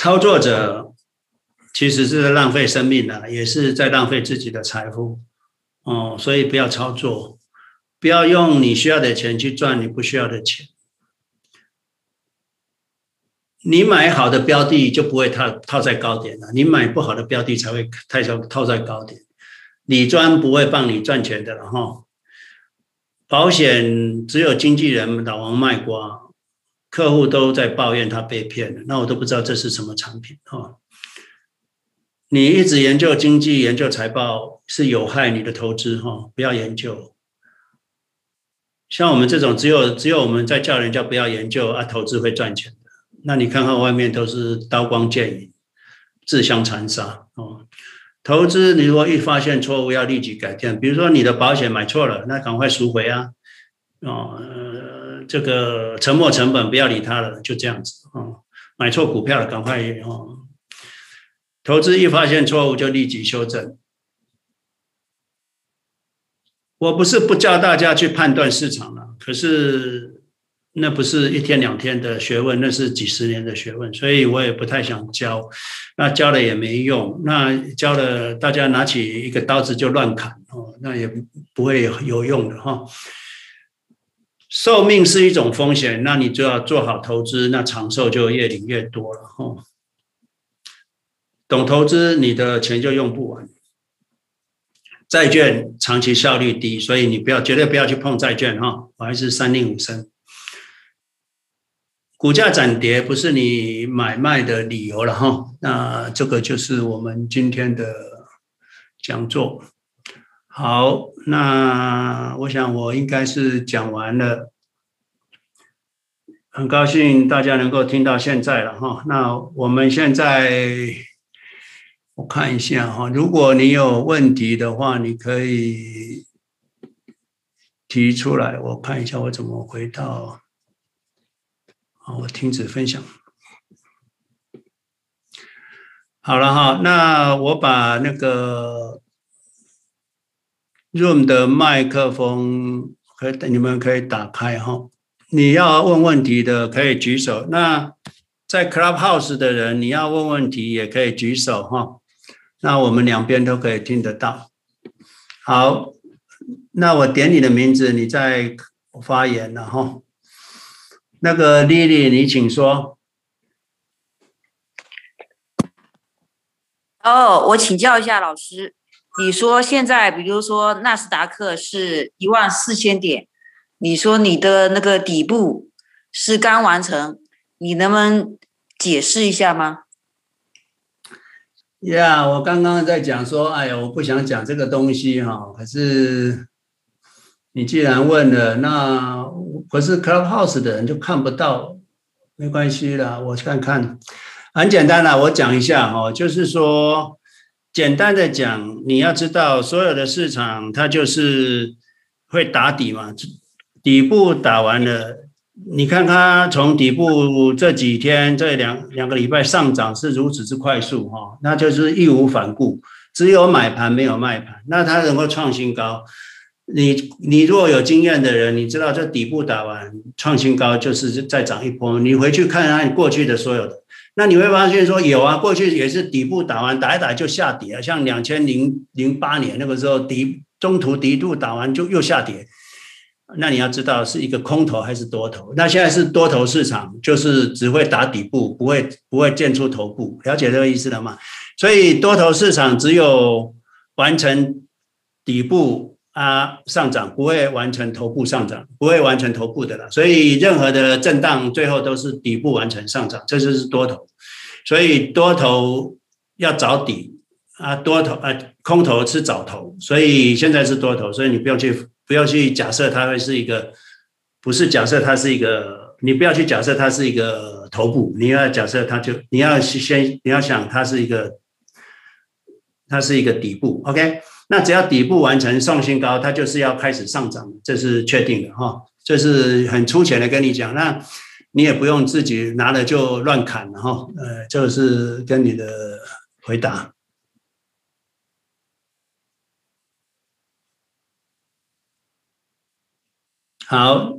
操作者其实是在浪费生命的，也是在浪费自己的财富哦，所以不要操作，不要用你需要的钱去赚你不需要的钱。你买好的标的就不会套套在高点了，你买不好的标的才会太套套在高点。理专不会帮你赚钱的了哈，保险只有经纪人老王卖瓜，客户都在抱怨他被骗了，那我都不知道这是什么产品哈。你一直研究经济、研究财报是有害你的投资哈，不要研究。像我们这种只有只有我们在叫人家不要研究啊，投资会赚钱的。那你看看外面都是刀光剑影、自相残杀哦。投资你如果一发现错误，要立即改变。比如说你的保险买错了，那赶快赎回啊！哦，这个沉没成本不要理它了，就这样子哦。买错股票了，赶快哦。投资一发现错误就立即修正。我不是不教大家去判断市场了，可是。那不是一天两天的学问，那是几十年的学问，所以我也不太想教。那教了也没用，那教了大家拿起一个刀子就乱砍哦，那也不会有用的哈。寿命是一种风险，那你就要做好投资，那长寿就越领越多了哈。懂投资，你的钱就用不完。债券长期效率低，所以你不要绝对不要去碰债券哈，我还是三令五申。股价涨跌不是你买卖的理由了哈，那这个就是我们今天的讲座。好，那我想我应该是讲完了，很高兴大家能够听到现在了哈。那我们现在我看一下哈，如果你有问题的话，你可以提出来，我看一下我怎么回到。我停止分享。好了哈，那我把那个 Room 的麦克风可以，你们可以打开哈。你要问问题的可以举手。那在 Clubhouse 的人，你要问问题也可以举手哈。那我们两边都可以听得到。好，那我点你的名字，你再发言了哈。那个丽丽，你请说。哦，我请教一下老师，你说现在比如说纳斯达克是一万四千点，你说你的那个底部是刚完成，你能不能解释一下吗？呀我刚刚在讲说，哎呀，我不想讲这个东西哈，可是你既然问了，那。可是 Clubhouse 的人就看不到，没关系啦，我看看，很简单啦，我讲一下哈，就是说，简单的讲，你要知道，所有的市场它就是会打底嘛，底部打完了，你看它从底部这几天这两两个礼拜上涨是如此之快速哈，那就是义无反顾，只有买盘没有卖盘，那它能够创新高。你你如果有经验的人，你知道这底部打完创新高，就是再涨一波。你回去看看过去的所有的，那你会发现说有啊，过去也是底部打完打一打就下跌啊，像两千零零八年那个时候底中途底部打完就又下跌。那你要知道是一个空头还是多头？那现在是多头市场，就是只会打底部，不会不会建出头部。了解这个意思了吗？所以多头市场只有完成底部。啊，上涨不会完成头部上涨，不会完成头部的了。所以任何的震荡最后都是底部完成上涨，这就是多头。所以多头要找底啊，多头啊，空头是找头。所以现在是多头，所以你不要去不要去假设它会是一个，不是假设它是一个，你不要去假设它是一个头部，你要假设它就你要先你要想它是一个，它是一个底部，OK。那只要底部完成创新高，它就是要开始上涨，这是确定的哈。这是很粗浅的跟你讲，那你也不用自己拿了就乱砍了哈。呃，这是跟你的回答。好，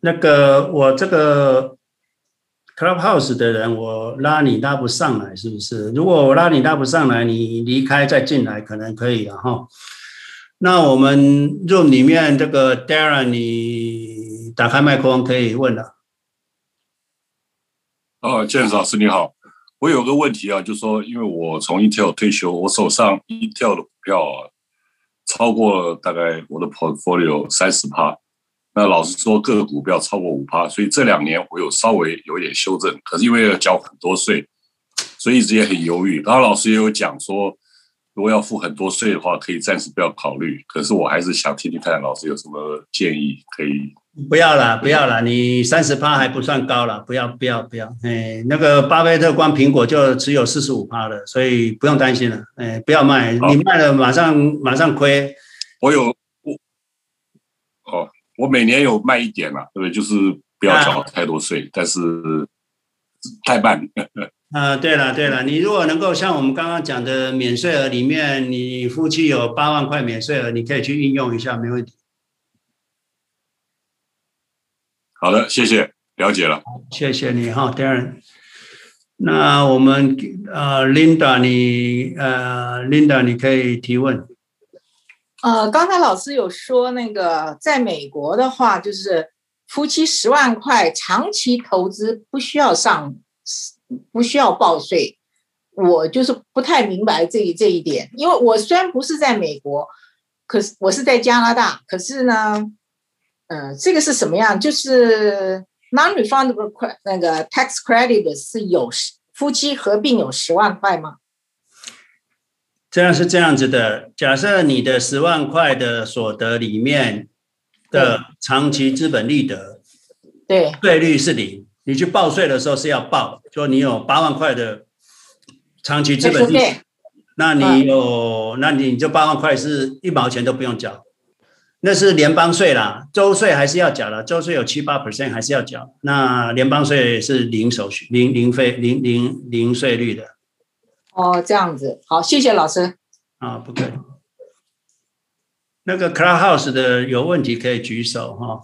那个我这个 Clubhouse 的人，我拉你拉不上来，是不是？如果我拉你拉不上来，你离开再进来，可能可以了哈。那我们 Room 里面这个 Darren，你打开麦克风可以问了。哦，James 老师你好，我有个问题啊，就说，因为我从 Intel 退休，我手上 Intel 的股票啊，超过了大概我的 portfolio 三十趴。那老实说，各个股票超过五趴，所以这两年我有稍微有一点修正，可是因为要缴很多税，所以一直也很犹豫。然后老师也有讲说，如果要付很多税的话，可以暂时不要考虑。可是我还是想听听看老师有什么建议可以。不要了，不要了，你三十趴还不算高了，不要，不要，不要。哎，那个巴菲特光苹果就只有四十五趴了，所以不用担心了。哎，不要卖，你卖了马上马上亏。我有我哦，我每年有卖一点嘛，对不对？就是不要缴太多税，啊、但是太慢。啊，对了对了，你如果能够像我们刚刚讲的免税额里面，你夫妻有八万块免税额，你可以去运用一下，没问题。好的，谢谢，了解了。谢谢你哈，Darren。那我们呃，Linda，你呃，Linda，你可以提问。呃，刚才老师有说那个，在美国的话，就是夫妻十万块长期投资不需要上，不需要报税。我就是不太明白这一这一点，因为我虽然不是在美国，可是我是在加拿大，可是呢。嗯、呃，这个是什么样？就是 non-refundable 那个 tax credit 是有夫妻合并有十万块吗？这样是这样子的，假设你的十万块的所得里面的长期资本利得，对，税率是零，你去报税的时候是要报，说你有八万块的长期资本利得，那你有，嗯、那你就八万块是一毛钱都不用缴。那是联邦税啦，州税还是要缴的，州税有七八 percent 还是要缴。那联邦税是零手续、零零费、零零零税率的。哦，这样子，好，谢谢老师。啊，不客气。那个 Clubhouse 的有问题可以举手哈。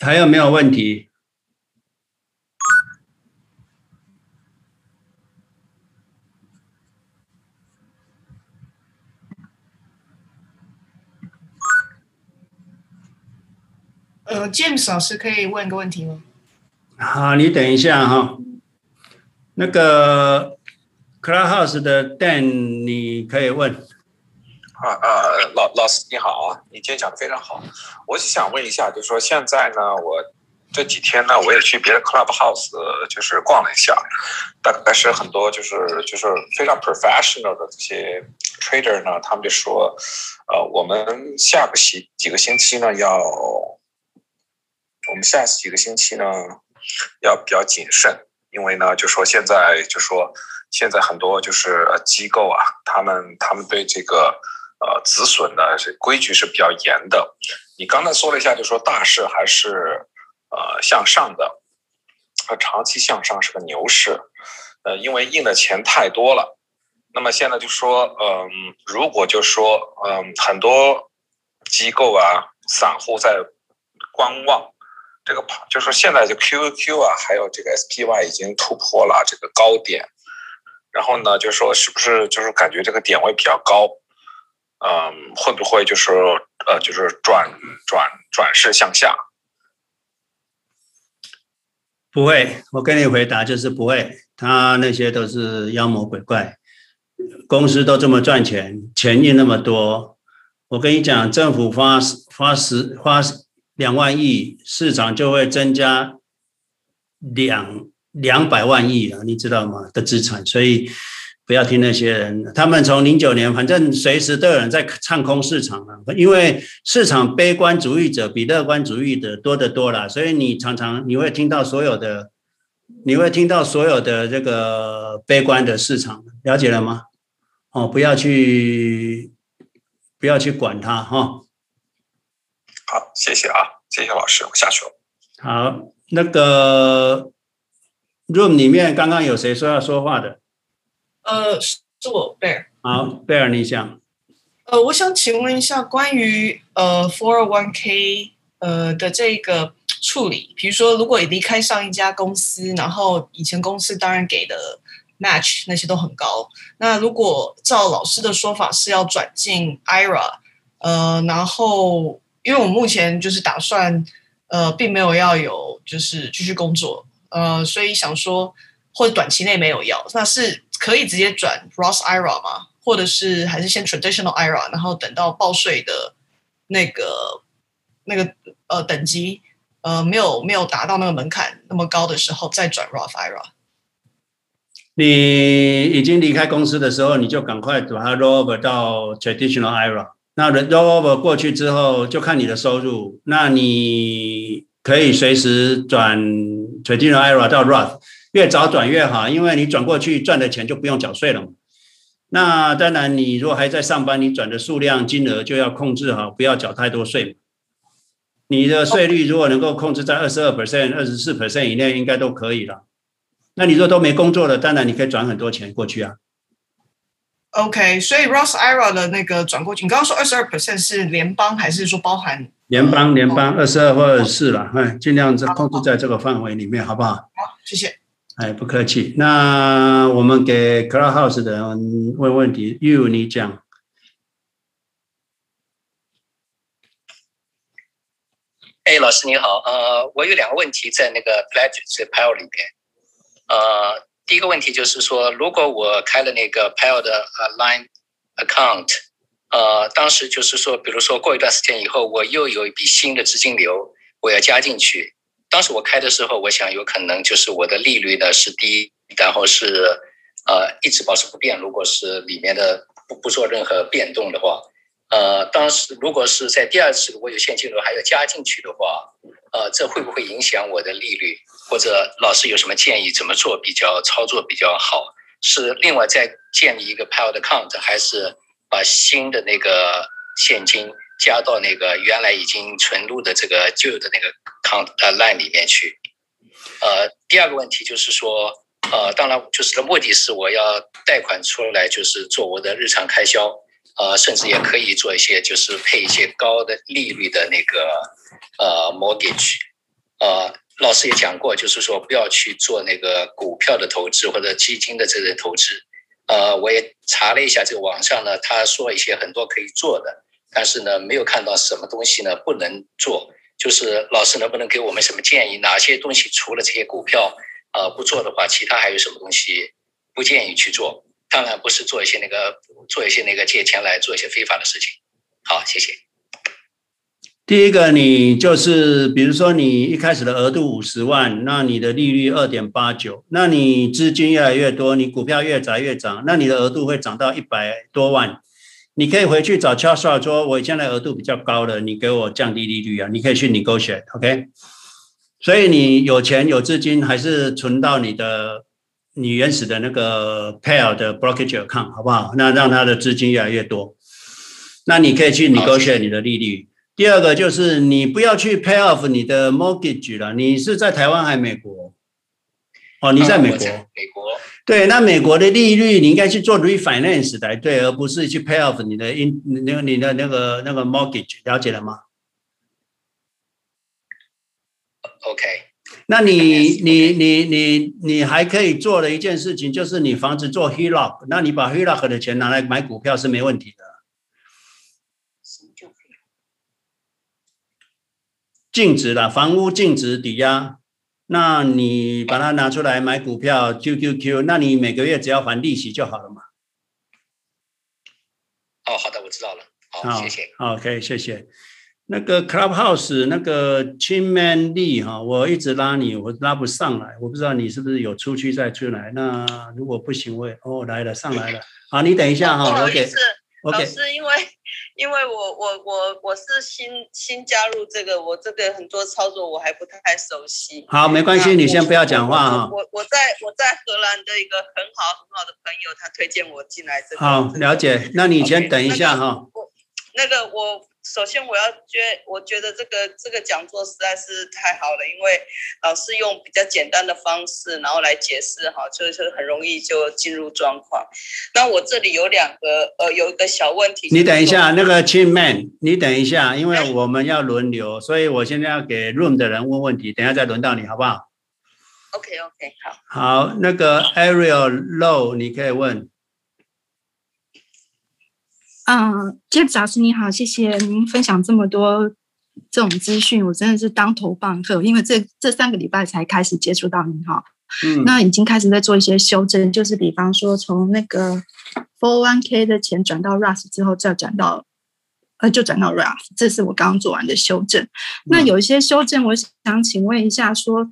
还有没有问题？呃，James 老师可以问个问题吗？好，你等一下哈。那个 Clubhouse 的 Dan，你可以问。啊啊，老老师你好啊，你今天讲的非常好。我是想问一下，就是说现在呢，我这几天呢，我也去别的 Clubhouse 就是逛了一下，大概是很多就是就是非常 professional 的这些 trader 呢，他们就说，呃，我们下个星几个星期呢要。我们下几个星期呢，要比较谨慎，因为呢，就说现在就说现在很多就是机构啊，他们他们对这个呃止损的规矩是比较严的。你刚才说了一下，就说大势还是呃向上的，和长期向上是个牛市，呃，因为印的钱太多了。那么现在就说，嗯、如果就说，嗯、很多机构啊，散户在观望。这个就是现在就 QQ 啊，还有这个 SPY 已经突破了这个高点，然后呢，就是说是不是就是感觉这个点位比较高，嗯，会不会就是呃就是转转转势向下？不会，我跟你回答就是不会，他那些都是妖魔鬼怪，公司都这么赚钱，钱印那么多，我跟你讲，政府发发十发。两万亿，市场就会增加两两百万亿了，你知道吗？的资产，所以不要听那些人，他们从零九年，反正随时都有人在唱空市场啊，因为市场悲观主义者比乐观主义者多得多了，所以你常常你会听到所有的，你会听到所有的这个悲观的市场，了解了吗？哦，不要去，不要去管它哈。好，谢谢啊，谢谢老师，我下去了。好，那个 room 里面刚刚有谁说要说话的？呃，是我贝尔。好，贝尔，你想？呃，我想请问一下关于呃 four one k 呃的这个处理，比如说如果你离开上一家公司，然后以前公司当然给的 match 那些都很高，那如果照老师的说法是要转进 IRA，呃，然后因为我目前就是打算呃并没有要有就是继续工作，呃，所以想说或短期内没有要，那是可以直接转 Roth IRA 吗？或者是还是先 traditional IRA，然后等到报税的那个那个呃等级呃没有没有达到那个门槛那么高的时候再转 Roth IRA。你已经离开公司的时候，你就赶快把它 roll over 到 traditional IRA。那 roll over 过去之后，就看你的收入，那你可以随时转 traditional IRA 到 Roth，越早转越好，因为你转过去赚的钱就不用缴税了嘛。那当然，你如果还在上班，你转的数量、金额就要控制好，不要缴太多税。你的税率如果能够控制在二十二 percent、二十四 percent 以内，应该都可以了。那你如果都没工作了，当然你可以转很多钱过去啊。OK，所以 Ross IRA 的那个转过去，你刚刚说二十二 percent 是联邦还是说包含？联邦，联邦二十二或二十四了，哎，尽量在控制在这个范围里面，好不好？好，谢谢。哎，不客气。那我们给 Clubhouse 的人问问题，You 你讲。哎，老师你好，呃，我有两个问题在那个 Pledge 这 Pile 里面。呃，第一个问题就是说，如果我开了那个 Pile 的呃 Line Account，呃，当时就是说，比如说过一段时间以后，我又有一笔新的资金流，我要加进去。当时我开的时候，我想有可能就是我的利率呢是低，然后是呃一直保持不变。如果是里面的不不做任何变动的话，呃，当时如果是在第二次如果有现金流还要加进去的话，呃，这会不会影响我的利率？或者老师有什么建议，怎么做比较操作比较好？是另外再建立一个 Pile Account，还是把新的那个现金？加到那个原来已经存入的这个旧的那个 count 呃 line 里面去。呃，第二个问题就是说，呃，当然就是的目的是我要贷款出来，就是做我的日常开销，呃，甚至也可以做一些就是配一些高的利率的那个呃 mortgage。呃，老师也讲过，就是说不要去做那个股票的投资或者基金的这些投资。呃，我也查了一下这个网上呢，他说一些很多可以做的。但是呢，没有看到什么东西呢不能做，就是老师能不能给我们什么建议？哪些东西除了这些股票，呃，不做的话，其他还有什么东西不建议去做？当然不是做一些那个做一些那个借钱来做一些非法的事情。好，谢谢。第一个，你就是比如说你一开始的额度五十万，那你的利率二点八九，那你资金越来越多，你股票越涨越涨，那你的额度会涨到一百多万。你可以回去找 Charles 说，我现在额度比较高了，你给我降低利率啊？你可以去 negotiate，OK？所以你有钱有资金，还是存到你的你原始的那个 pair 的 brokerage account，好不好？那让他的资金越来越多，那你可以去 negotiate 你的利率。第二个就是你不要去 pay off 你的 mortgage 了。你是在台湾还是美国？哦，你在美国。美国。对，那美国的利率你应该去做 refinance 才对，而不是去 pay off 你的 in 那个你的那个那个 mortgage，了解了吗？OK，那你你你你你还可以做的一件事情，就是你房子做 HELOC，那你把 HELOC 的钱拿来买股票是没问题的。净值的房屋净值抵押。那你把它拿出来买股票，QQQ，那你每个月只要还利息就好了嘛。哦，好的，我知道了。好，谢谢。OK，谢谢。那个 Clubhouse 那个 Chinman Lee 哈，我一直拉你，我拉不上来，我不知道你是不是有出去再出来。那如果不行，我也哦来了，上来了。好，你等一下哈。不好意思老师，因为。因为我我我我是新新加入这个，我这个很多操作我还不太熟悉。好，没关系，你先不要讲话哈。我我在我在荷兰的一个很好很好的朋友，他推荐我进来这个。好，了解。那你先等一下哈。我那个我。首先，我要觉，我觉得这个这个讲座实在是太好了，因为老师用比较简单的方式，然后来解释哈，就是很容易就进入状况。那我这里有两个，呃，有一个小问题。你等一下，那个 Chin Man，你等一下，因为我们要轮流，所以我现在要给 Room 的人问问题，等一下再轮到你，好不好？OK OK，好。好，那个 Ariel Low，你可以问。嗯，James 老师你好，谢谢您分享这么多这种资讯，我真的是当头棒喝，因为这这三个礼拜才开始接触到您哈。嗯，那已经开始在做一些修正，就是比方说从那个 for one K 的钱转到 Roth 之后，再转到呃就转到 Roth，这是我刚刚做完的修正。那有一些修正，我想请问一下说，说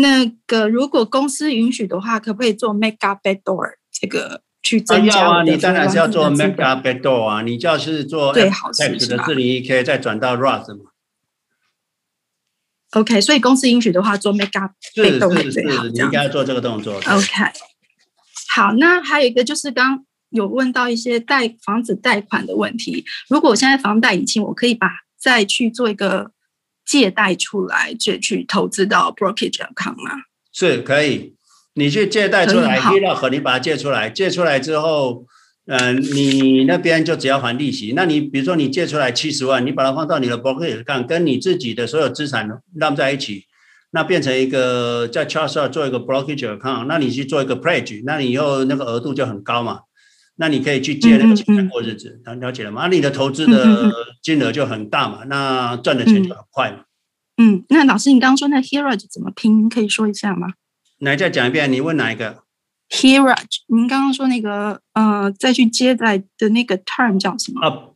那个如果公司允许的话，可不可以做 Make up backdoor 这个？去增加啊，你当然是要做 make up backdoor 啊，你就要是做最好是的四零一 k 再转到嘛。OK，所以公司允许的话，做 make up backdoor 是最好，你应该要做这个动作。OK，好，那还有一个就是刚有问到一些贷房子贷款的问题，如果我现在房贷已清，我可以把再去做一个借贷出来，就去投资到 brokerage account 吗？是可以。你去借贷出来，HELOC 你把它借出来，借出来之后，嗯、呃，你那边就只要还利息。那你比如说你借出来七十万，你把它放到你的 brokerage account，跟你自己的所有资产让在一起，那变成一个在 Charles 做一个 brokerage account，那你去做一个 pledge，那你以后那个额度就很高嘛。那你可以去借那个钱来过日子，嗯嗯嗯了解了吗？那你的投资的金额就很大嘛，那赚的钱就很快嘛。嗯，那老师，你刚刚说那 HELOC 怎么拼？可以说一下吗？来，再讲一遍，你问哪一个？HELOC，您刚刚说那个，呃，再去接待的那个 term 叫什么？啊、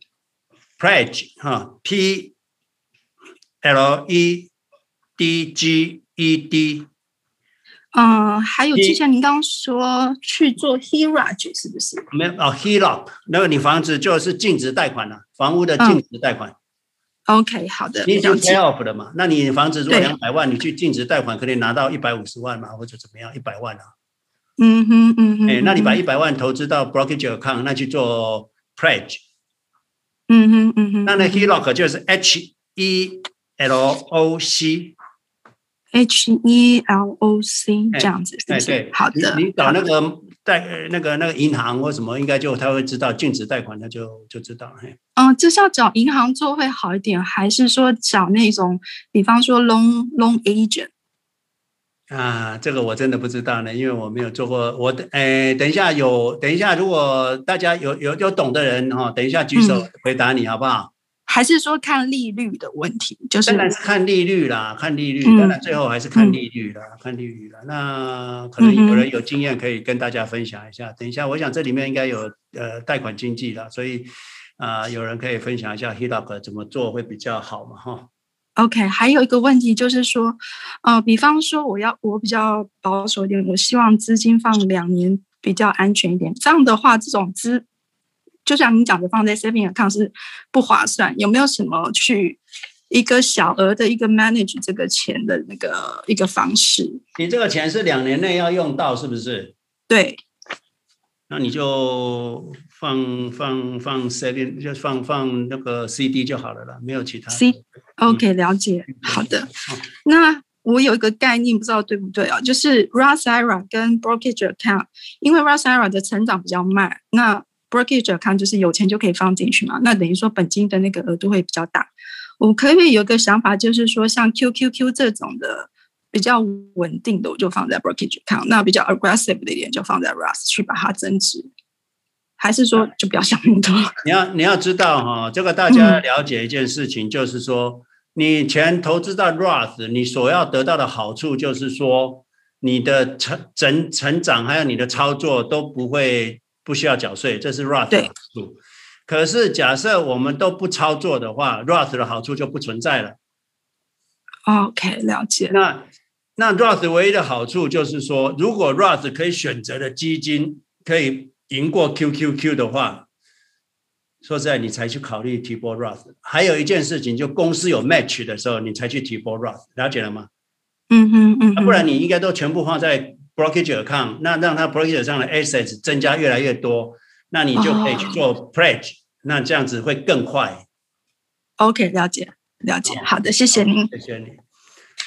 uh,，pledge 哈，P L E D G E D。嗯、呃，还有之前您刚刚说去做 HELOC 是不是？没有哦，HELOC，那个你房子就是净值贷款了，房屋的净值贷款。嗯 OK，好的。你已经 pay off 了嘛？那你房子如果两百万，你去净值贷款可以拿到一百五十万嘛，或者怎么样？一百万啊。嗯哼嗯哼。哎，那你把一百万投资到 brokerage account，那去做 pledge。嗯哼嗯哼。那那 HELOC 就是 H E L O C。H E L O C 这样子，对对。好的。你找那个。贷那个那个银行或什么，应该就他会知道禁止贷款，他就就知道。嗯，这是要找银行做会好一点，还是说找那种，比方说 loan loan agent？啊，这个我真的不知道呢，因为我没有做过。我诶，等一下有，等一下如果大家有有有懂的人哈，等一下举手回答你好不好？还是说看利率的问题，就是当然是看利率啦，看利率，当然最后还是看利率啦，嗯、看利率啦。那可能有人有经验可以跟大家分享一下。嗯、等一下，我想这里面应该有呃贷款经济啦，所以啊、呃，有人可以分享一下 HELOC 怎么做会比较好嘛？哈。OK，还有一个问题就是说，呃，比方说我要我比较保守一点，我希望资金放两年比较安全一点。这样的话，这种资就像你讲的，放在 saving account 是不划算。有没有什么去一个小额的一个 manage 这个钱的那个一个方式？你这个钱是两年内要用到，是不是？对。那你就放放放 saving，就放放那个 CD 就好了啦，没有其他。C OK，了解。好的。那我有一个概念，不知道对不对啊？就是 r o s h IRA 跟 Brokerage Account，因为 r o s h IRA 的成长比较慢，那 Brokerage account 就是有钱就可以放进去嘛，那等于说本金的那个额度会比较大。我可以有个想法，就是说像 QQQ 这种的比较稳定的，我就放在 Brokerage account；那比较 aggressive 的一点，就放在 Roth 去把它增值。还是说就不要想那么多？你要你要知道哈，这个大家了解一件事情，就是说你钱投资到 Roth，你所要得到的好处就是说你的成成成长还有你的操作都不会。不需要缴税，这是 Roth 的好处。可是假设我们都不操作的话，Roth 的好处就不存在了。OK，了解。那那 Roth 唯一的好处就是说，如果 Roth 可以选择的基金可以赢过 QQQ 的话，说实在，你才去考虑提拨 Roth。还有一件事情，就公司有 match 的时候，你才去提拨 Roth，了解了吗？嗯哼嗯嗯。不然你应该都全部放在。Brokerage account，那让它 brokerage 上的 assets 增加越来越多，那你就可以去做 pledge，那这样子会更快。OK，了解了解，好的，谢谢您，谢谢你。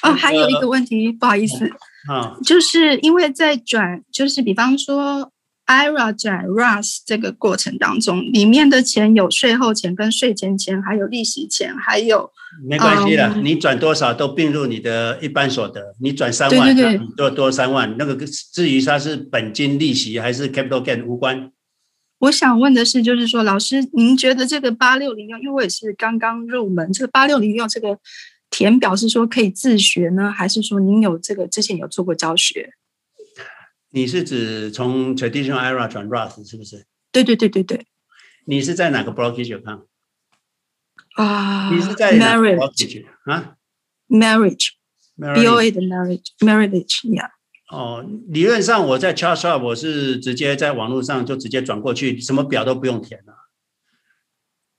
哦，还有一个问题，不好意思，啊，就是因为在转，就是比方说 IRA 转 Roth 这个过程当中，里面的钱有税后钱、跟税前钱，还有利息钱，还有没关系的，你转多少都并入你的一般所得。你转三万，对对对，多多三万，那个至于它是本金利息还是 capital gain 无关。我想问的是，就是说，老师，您觉得这个八六零六，因为我也是刚刚入门，这个八六零六这个填表是说可以自学呢，还是说您有这个之前有做过教学？你是指从 traditional IRA 转 Roth 是不是？对对对对对。你是在哪个 brokerage 看？啊，你是在 marriage 啊？marriage，BOA 的 marriage，marriage，yeah。哦，理论上我在 Charles Schwab 我是直接在网络上就直接转过去，什么表都不用填了。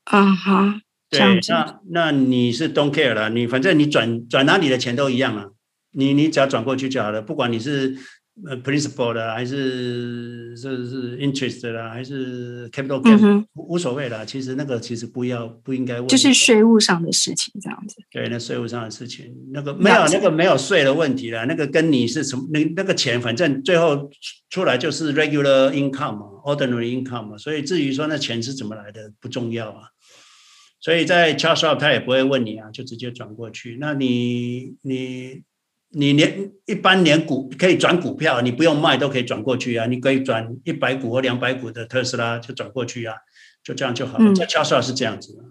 啊哈，对，那那你是 don't care 了，你反正你转转哪里的钱都一样了，你你只要转过去就好了，不管你是。呃，principal 的还是是是 interest 的啦，还是 capital gain，嗯、无所谓啦。其实那个其实不要不应该问，就是税务上的事情这样子。对，那税务上的事情，那个没有那个没有税的问题啦。那个跟你是什么那那个钱，反正最后出来就是 regular income 嘛，ordinary income 嘛。所以至于说那钱是怎么来的不重要啊。所以在 Charles Schwab 他也不会问你啊，就直接转过去。那你你。你连一般连股可以转股票，你不用卖都可以转过去啊！你可以转一百股或两百股的特斯拉就转过去啊，就这样就好了。在 Schwab 是这样子的。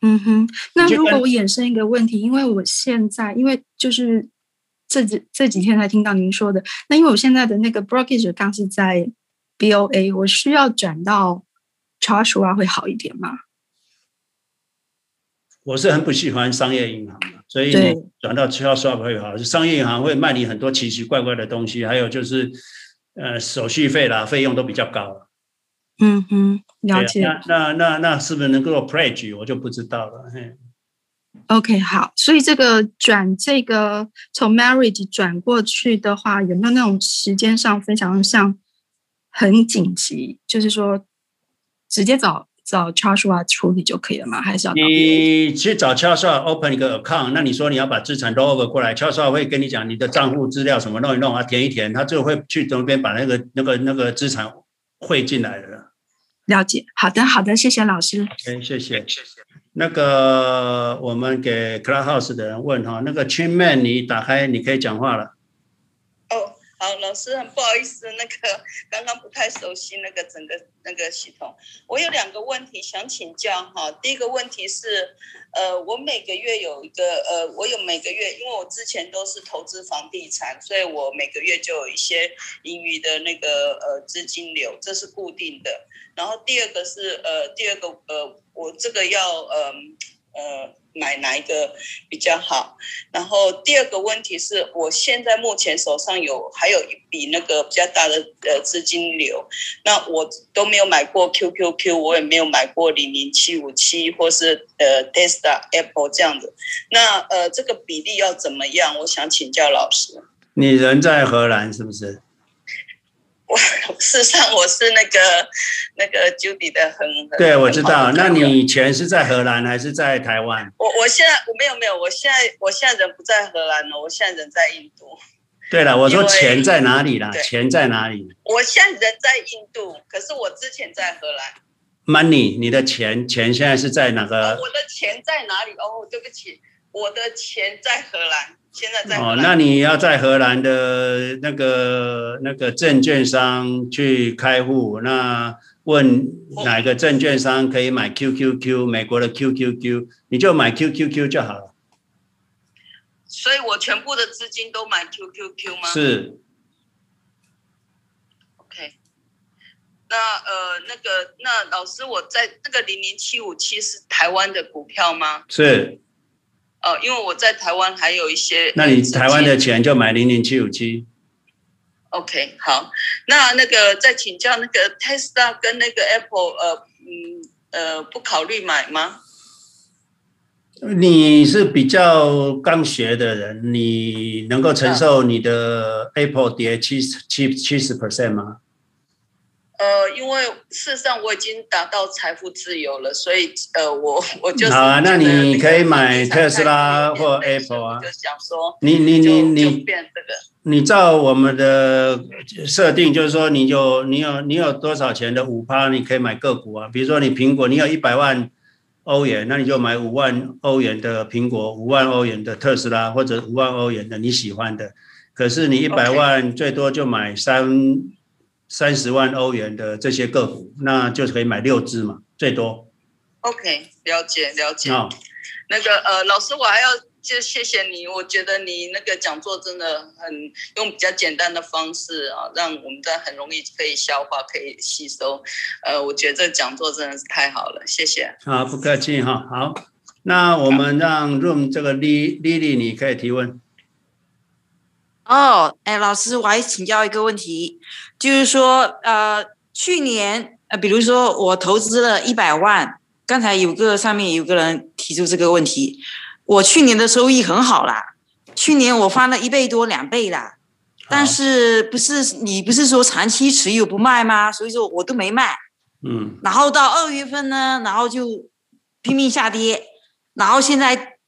嗯哼，那如果我衍生一个问题，因为我现在因为就是这几这几天才听到您说的，那因为我现在的那个 brokerage 刚是在 BOA，我需要转到 Charles Schwab 会好一点吗？我是很不喜欢商业银行的。所以你转到 Charles Schwab 会好，商业银行会卖你很多奇奇怪怪的东西，还有就是，呃，手续费啦，费用都比较高。嗯哼，了解。那那那那是不是能够 pledge？我就不知道了。嘿。OK，好。所以这个转这个从 marriage 转过去的话，有没有那种时间上非常像很紧急？就是说直接找。找 Charles Schwab 处理就可以了吗？还是要你去找 Charles open 一个 account？那你说你要把资产 roll over 过来，Charles 会跟你讲你的账户资料什么弄一弄啊，填一填，他就会去那边把那个那个那个资产汇进来了。了解，好的好的，谢谢老师。OK，谢谢谢谢。那个我们给 Clubhouse 的人问哈，那个 Chinman 你打开你可以讲话了。好，老师，很不好意思，那个 刚刚不太熟悉那个整个那个系统。我有两个问题想请教哈。第一个问题是，呃，我每个月有一个呃，我有每个月，因为我之前都是投资房地产，所以我每个月就有一些盈余的那个呃资金流，这是固定的。然后第二个是呃，第二个呃，我这个要呃呃。买哪一个比较好？然后第二个问题是我现在目前手上有还有一笔那个比较大的呃资金流，那我都没有买过 QQQ，我也没有买过零零七五七或是呃 Tesla Apple 这样的。那呃这个比例要怎么样？我想请教老师。你人在荷兰是不是？我 事实上我是那个那个 Judy 的很对，我知道。那你以前是在荷兰还是在台湾？我我现在我没有没有，我现在我现在人不在荷兰了，我现在人在印度。对了，我说钱在哪里啦？钱在哪里？我现在人在印度，可是我之前在荷兰。Money，你的钱钱现在是在哪个？我的钱在哪里？哦，对不起，我的钱在荷兰。现在在哦，那你要在荷兰的那个那个证券商去开户，那问哪个证券商可以买 QQQ，美国的 QQQ，你就买 QQQ 就好了。所以我全部的资金都买 QQQ 吗？是。OK，那呃，那个那老师，我在那个零零七五七是台湾的股票吗？是。哦，因为我在台湾还有一些，那你台湾的钱就买零零七五七。OK，好，那那个再请教那个 Tesla 跟那个 Apple，呃，嗯，呃，不考虑买吗？你是比较刚学的人，你能够承受你的 Apple 跌七七七十 percent 吗？呃，因为事实上我已经达到财富自由了，所以呃，我我就是好啊，那你可以买特斯拉或 Apple 啊。就想说，你你你你变这个。你照我们的设定，就是说，你有你有你有多少钱的五趴，你可以买个股啊。比如说你苹果，你有一百万欧元，那你就买五万欧元的苹果，五万欧元的特斯拉，或者五万欧元的你喜欢的。可是你一百万最多就买三三十万欧元的这些个股，那就可以买六只嘛，最多。OK，了解了解。好，那个呃，老师，我还要。就谢谢你，我觉得你那个讲座真的很用比较简单的方式啊，让我们在很容易可以消化、可以吸收。呃，我觉得这讲座真的是太好了，谢谢。好，不客气哈。好，那我们让 Room 这个 Lily，你可以提问。哦，哎，老师，我还请教一个问题，就是说，呃，去年呃，比如说我投资了一百万，刚才有个上面有个人提出这个问题。我去年的收益很好啦，去年我翻了一倍多两倍啦，但是不是你不是说长期持有不卖吗？所以说我都没卖，嗯，然后到二月份呢，然后就拼命下跌，然后现在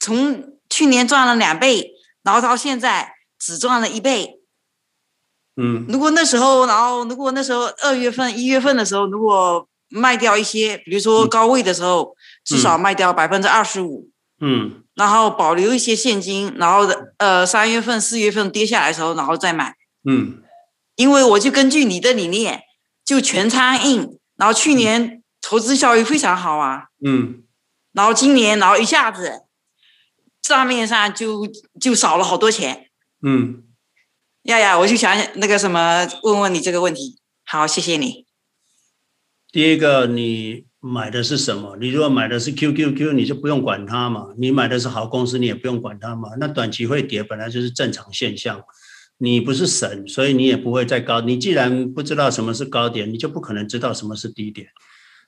从去年赚了两倍，然后到现在只赚了一倍，嗯，如果那时候，然后如果那时候二月份一月份的时候，如果卖掉一些，比如说高位的时候，至少卖掉百分之二十五。嗯，然后保留一些现金，然后呃三月份、四月份跌下来的时候，然后再买。嗯，因为我就根据你的理念，就全仓 in，然后去年投资效益非常好啊。嗯，然后今年，然后一下子账面上就就少了好多钱。嗯，亚亚，我就想那个什么，问问你这个问题。好，谢谢你。第一个你。买的是什么？你如果买的是 QQQ，你就不用管它嘛。你买的是好公司，你也不用管它嘛。那短期会跌，本来就是正常现象。你不是神，所以你也不会再高。你既然不知道什么是高点，你就不可能知道什么是低点。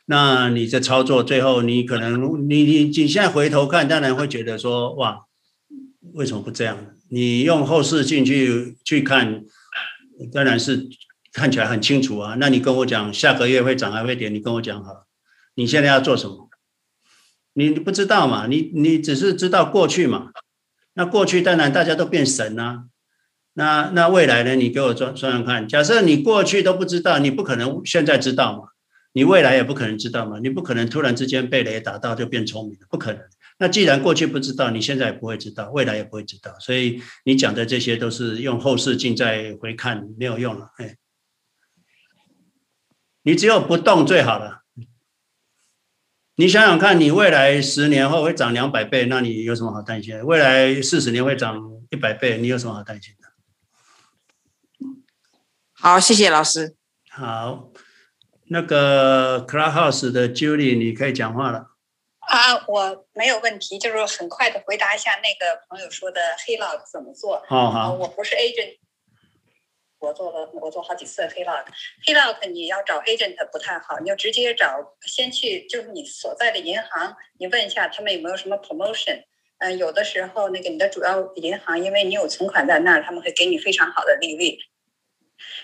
那你的操作最后，你可能你你你现在回头看，当然会觉得说哇，为什么不这样？你用后视镜去去看，当然是看起来很清楚啊。那你跟我讲下个月会涨还会跌？你跟我讲好。你现在要做什么？你不知道嘛？你你只是知道过去嘛？那过去当然大家都变神啊。那那未来呢？你给我算算算看。假设你过去都不知道，你不可能现在知道嘛？你未来也不可能知道嘛？你不可能突然之间被雷打到就变聪明了，不可能。那既然过去不知道，你现在也不会知道，未来也不会知道。所以你讲的这些都是用后视镜在回看，没有用了。哎，你只有不动最好了。你想想看，你未来十年后会涨两百倍，那你有什么好担心的？未来四十年会涨一百倍，你有什么好担心的？好，谢谢老师。好，那个 Clubhouse 的 Julie，你可以讲话了。啊，我没有问题，就是很快的回答一下那个朋友说的 HELOC 怎么做。好，好，我不是 agent。我做了，我做好几次 HELOC，HELOC 你要找 agent 不太好，你就直接找，先去就是你所在的银行，你问一下他们有没有什么 promotion。嗯，有的时候那个你的主要银行，因为你有存款在那儿，他们会给你非常好的利率。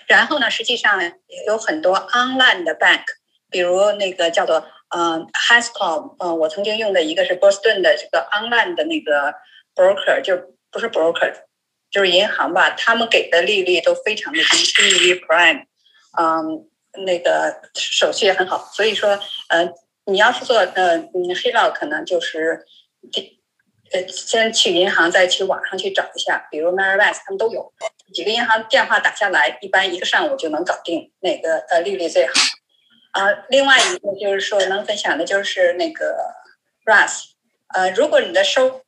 然后呢，实际上有很多 online 的 bank，比如那个叫做嗯 Hiscomm，嗯，我曾经用的一个是波士顿的这个 online 的那个 broker，就不是 broker。就是银行吧，他们给的利率都非常的低，低于 Prime，嗯，那个手续也很好，所以说，呃，你要是做呃，嗯，HELOC 可能就是，呃，先去银行，再去网上去找一下，比如 Merrill 他们都有几个银行电话打下来，一般一个上午就能搞定哪个呃利率最好。啊、另外一个就是说能分享的就是那个 RUS，呃，如果你的收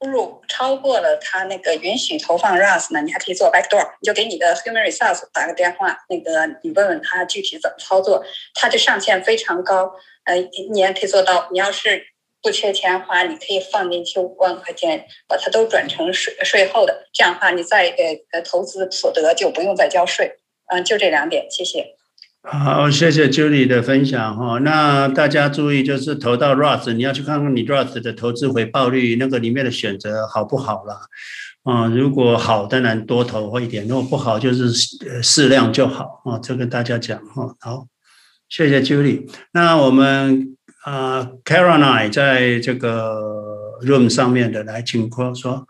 入超过了他那个允许投放 RUS 呢，你还可以做 backdoor，你就给你的 Human Resource 打个电话，那个你问问他具体怎么操作，他的上限非常高，呃，你也可以做到。你要是不缺钱花，你可以放进去五万块钱，把它都转成税税后的，这样的话你再呃呃投资所得就不用再交税。嗯、就这两点，谢谢。好，谢谢 Julie 的分享哈。那大家注意，就是投到 Rust，你要去看看你 Rust 的投资回报率，那个里面的选择好不好啦。啊，如果好，当然多投一点；如果不好，就是适量就好啊。这跟大家讲哈。好，谢谢 Julie。那我们啊，Caroline 在这个 room 上面的来请说。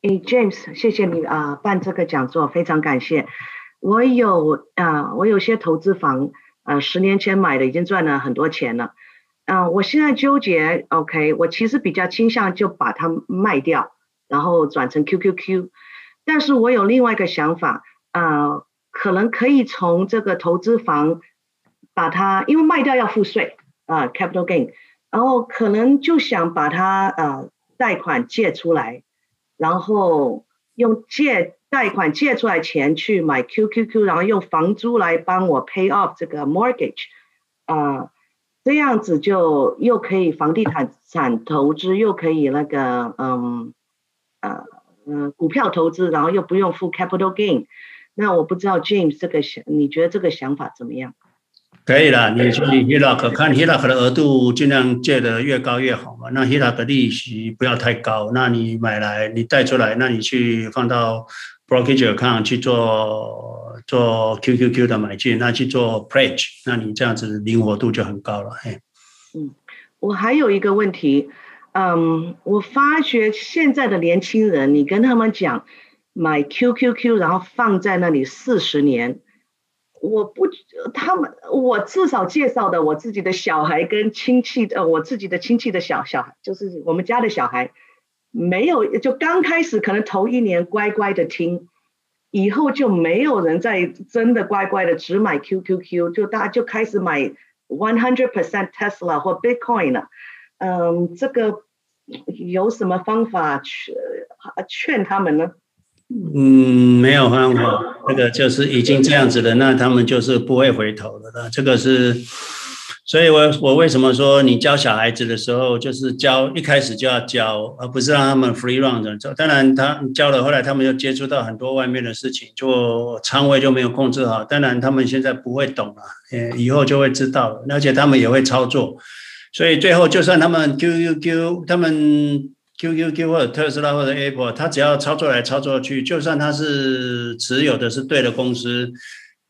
哎，James，谢谢你啊，办这个讲座非常感谢。我有啊，我有些投资房，呃，十年前买的，已经赚了很多钱了。嗯、呃，我现在纠结，OK，我其实比较倾向就把它卖掉。然后转成 QQQ，但是我有另外一个想法，呃，可能可以从这个投资房把它，因为卖掉要付税啊，，capital gain，然后可能就想把它呃贷款借出来，然后用借贷款借出来钱去买 QQQ，然后用房租来帮我 pay off 这个 mortgage，呃，这样子就又可以房地产产投资，又可以那个嗯。呃呃，股票投资，然后又不用付 capital gain，那我不知道 James 这个想，你觉得这个想法怎么样？可以了，你去 HELOC 看 HELOC 的额度，尽量借的越高越好嘛。那 HELOC 的利息不要太高，那你买来你贷出来，那你去放到 brokerage account 去做做 QQQ 的买进，那去做 pledge，那你这样子灵活度就很高了。嘿，嗯，我还有一个问题。嗯我发觉现在的年轻人，你跟他们讲买 QQQ，然后放在那里四十年，我不，他们我至少介绍的我自己的小孩跟亲戚的，我自己的亲戚的小小孩，就是我们家的小孩，没有就刚开始可能头一年乖乖的听，以后就没有人再真的乖乖的只买 QQQ，就大家就开始买 one hundred percent Tesla 或 Bitcoin 了。嗯，这个有什么方法劝劝他们呢？嗯，没有方法，这个就是已经这样子了，那他们就是不会回头了的。这个是，所以我我为什么说你教小孩子的时候，就是教一开始就要教，而不是让他们 free run 的。当然他教了，后来他们又接触到很多外面的事情，就仓位就没有控制好。当然他们现在不会懂了，呃，以后就会知道了，而且他们也会操作。所以最后，就算他们 QQQ，他们 QQQ 或者特斯拉或者 Apple，他只要操作来操作去，就算他是持有的是对的公司，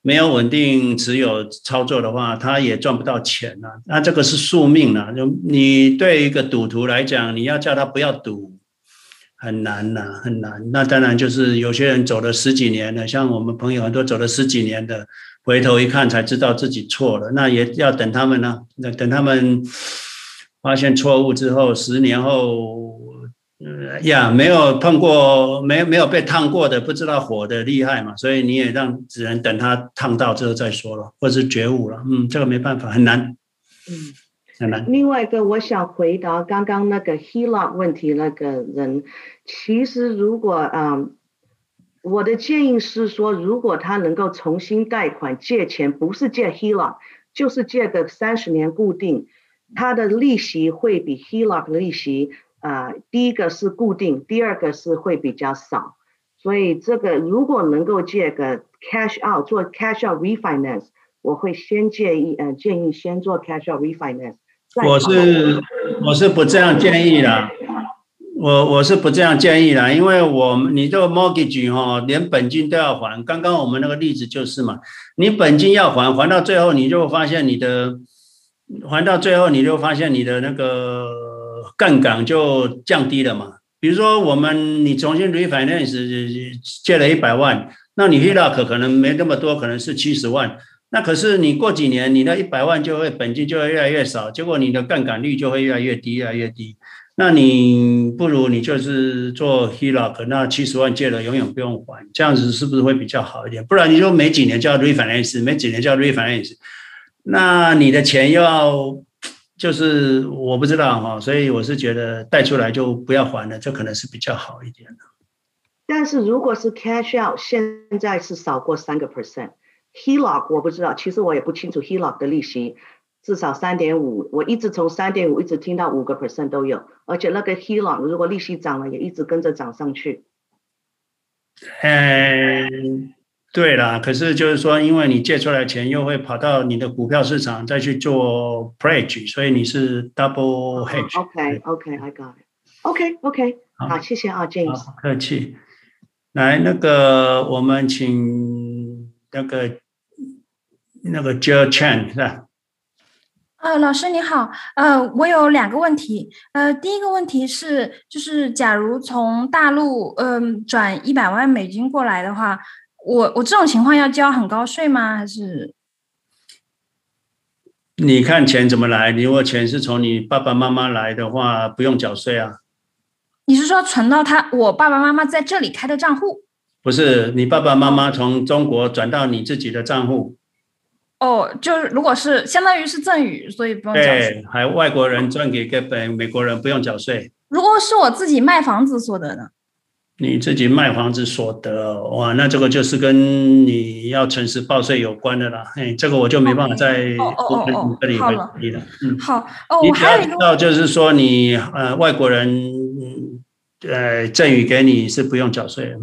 没有稳定持有操作的话，他也赚不到钱呐。那这个是宿命呐。就你对一个赌徒来讲，你要叫他不要赌，很难呐，很难。那当然就是有些人走了十几年了，像我们朋友很多走了十几年的。回头一看才知道自己错了，那也要等他们呢。那等他们发现错误之后，十年后，呃呀，没有碰过，没没有被烫过的，不知道火的厉害嘛。所以你也让只能等它烫到之后再说了，或者是觉悟了。嗯，这个没办法，很难。嗯，很难。另外一个，我想回答刚刚那个 HELOC 问题那个人，其实如果啊。嗯我的建议是说，如果他能够重新贷款借钱，不是借 HELOC，就是借个三十年固定，他的利息会比 HELOC 的利息啊、呃，第一个是固定，第二个是会比较少。所以这个如果能够借个 cash out 做 cash out refinance，我会先建议呃建议先做 cash out refinance。我是我是不这样建议的。我我是不这样建议的，因为我们你这个 mortgage 哈，连本金都要还。刚刚我们那个例子就是嘛，你本金要还，还到最后你就发现你的，还到最后你就发现你的那个杠杆就降低了嘛。比如说我们你重新 refinance 借了一百万，那你 HELOC 可能没那么多，可能是七十万。那可是你过几年，你那一百万就会本金就会越来越少，结果你的杠杆率就会越来越低，越来越低。那你不如你就是做 HELOC，那七十万借了永远不用还，这样子是不是会比较好一点？不然你说每几年就要 refinance，每几年就要 refinance，那你的钱又要就是我不知道哈，所以我是觉得贷出来就不要还了，这可能是比较好一点的。但是如果是 cash out，现在是少过三个 percent，HELOC 我不知道，其实我也不清楚 HELOC 的利息。至少三点五，我一直从三点五一直听到五个 percent 都有，而且那个 HELOC 如果利息涨了，也一直跟着涨上去。嗯，对啦，可是就是说，因为你借出来钱又会跑到你的股票市场再去做 pledge，所以你是 double hedge。OK OK I got it。OK OK，好，好谢谢啊，James，不客气。来，那个我们请那个那个 Jill Chen 是吧？呃，老师你好，呃，我有两个问题，呃，第一个问题是，就是假如从大陆嗯、呃、转一百万美金过来的话，我我这种情况要交很高税吗？还是？你看钱怎么来？你如果钱是从你爸爸妈妈来的话，不用缴税啊。你是说存到他我爸爸妈妈在这里开的账户？不是，你爸爸妈妈从中国转到你自己的账户。哦，就是如果是相当于是赠与，所以不用缴税。对，还外国人赚给个本美国人不用缴税。如果是我自己卖房子所得呢？你自己卖房子所得，哇，那这个就是跟你要诚实报税有关的啦。哎，这个我就没办法在这里回答了。嗯，好哦，我还有一个，你知道就是说你呃外国人呃赠与给你是不用缴税的。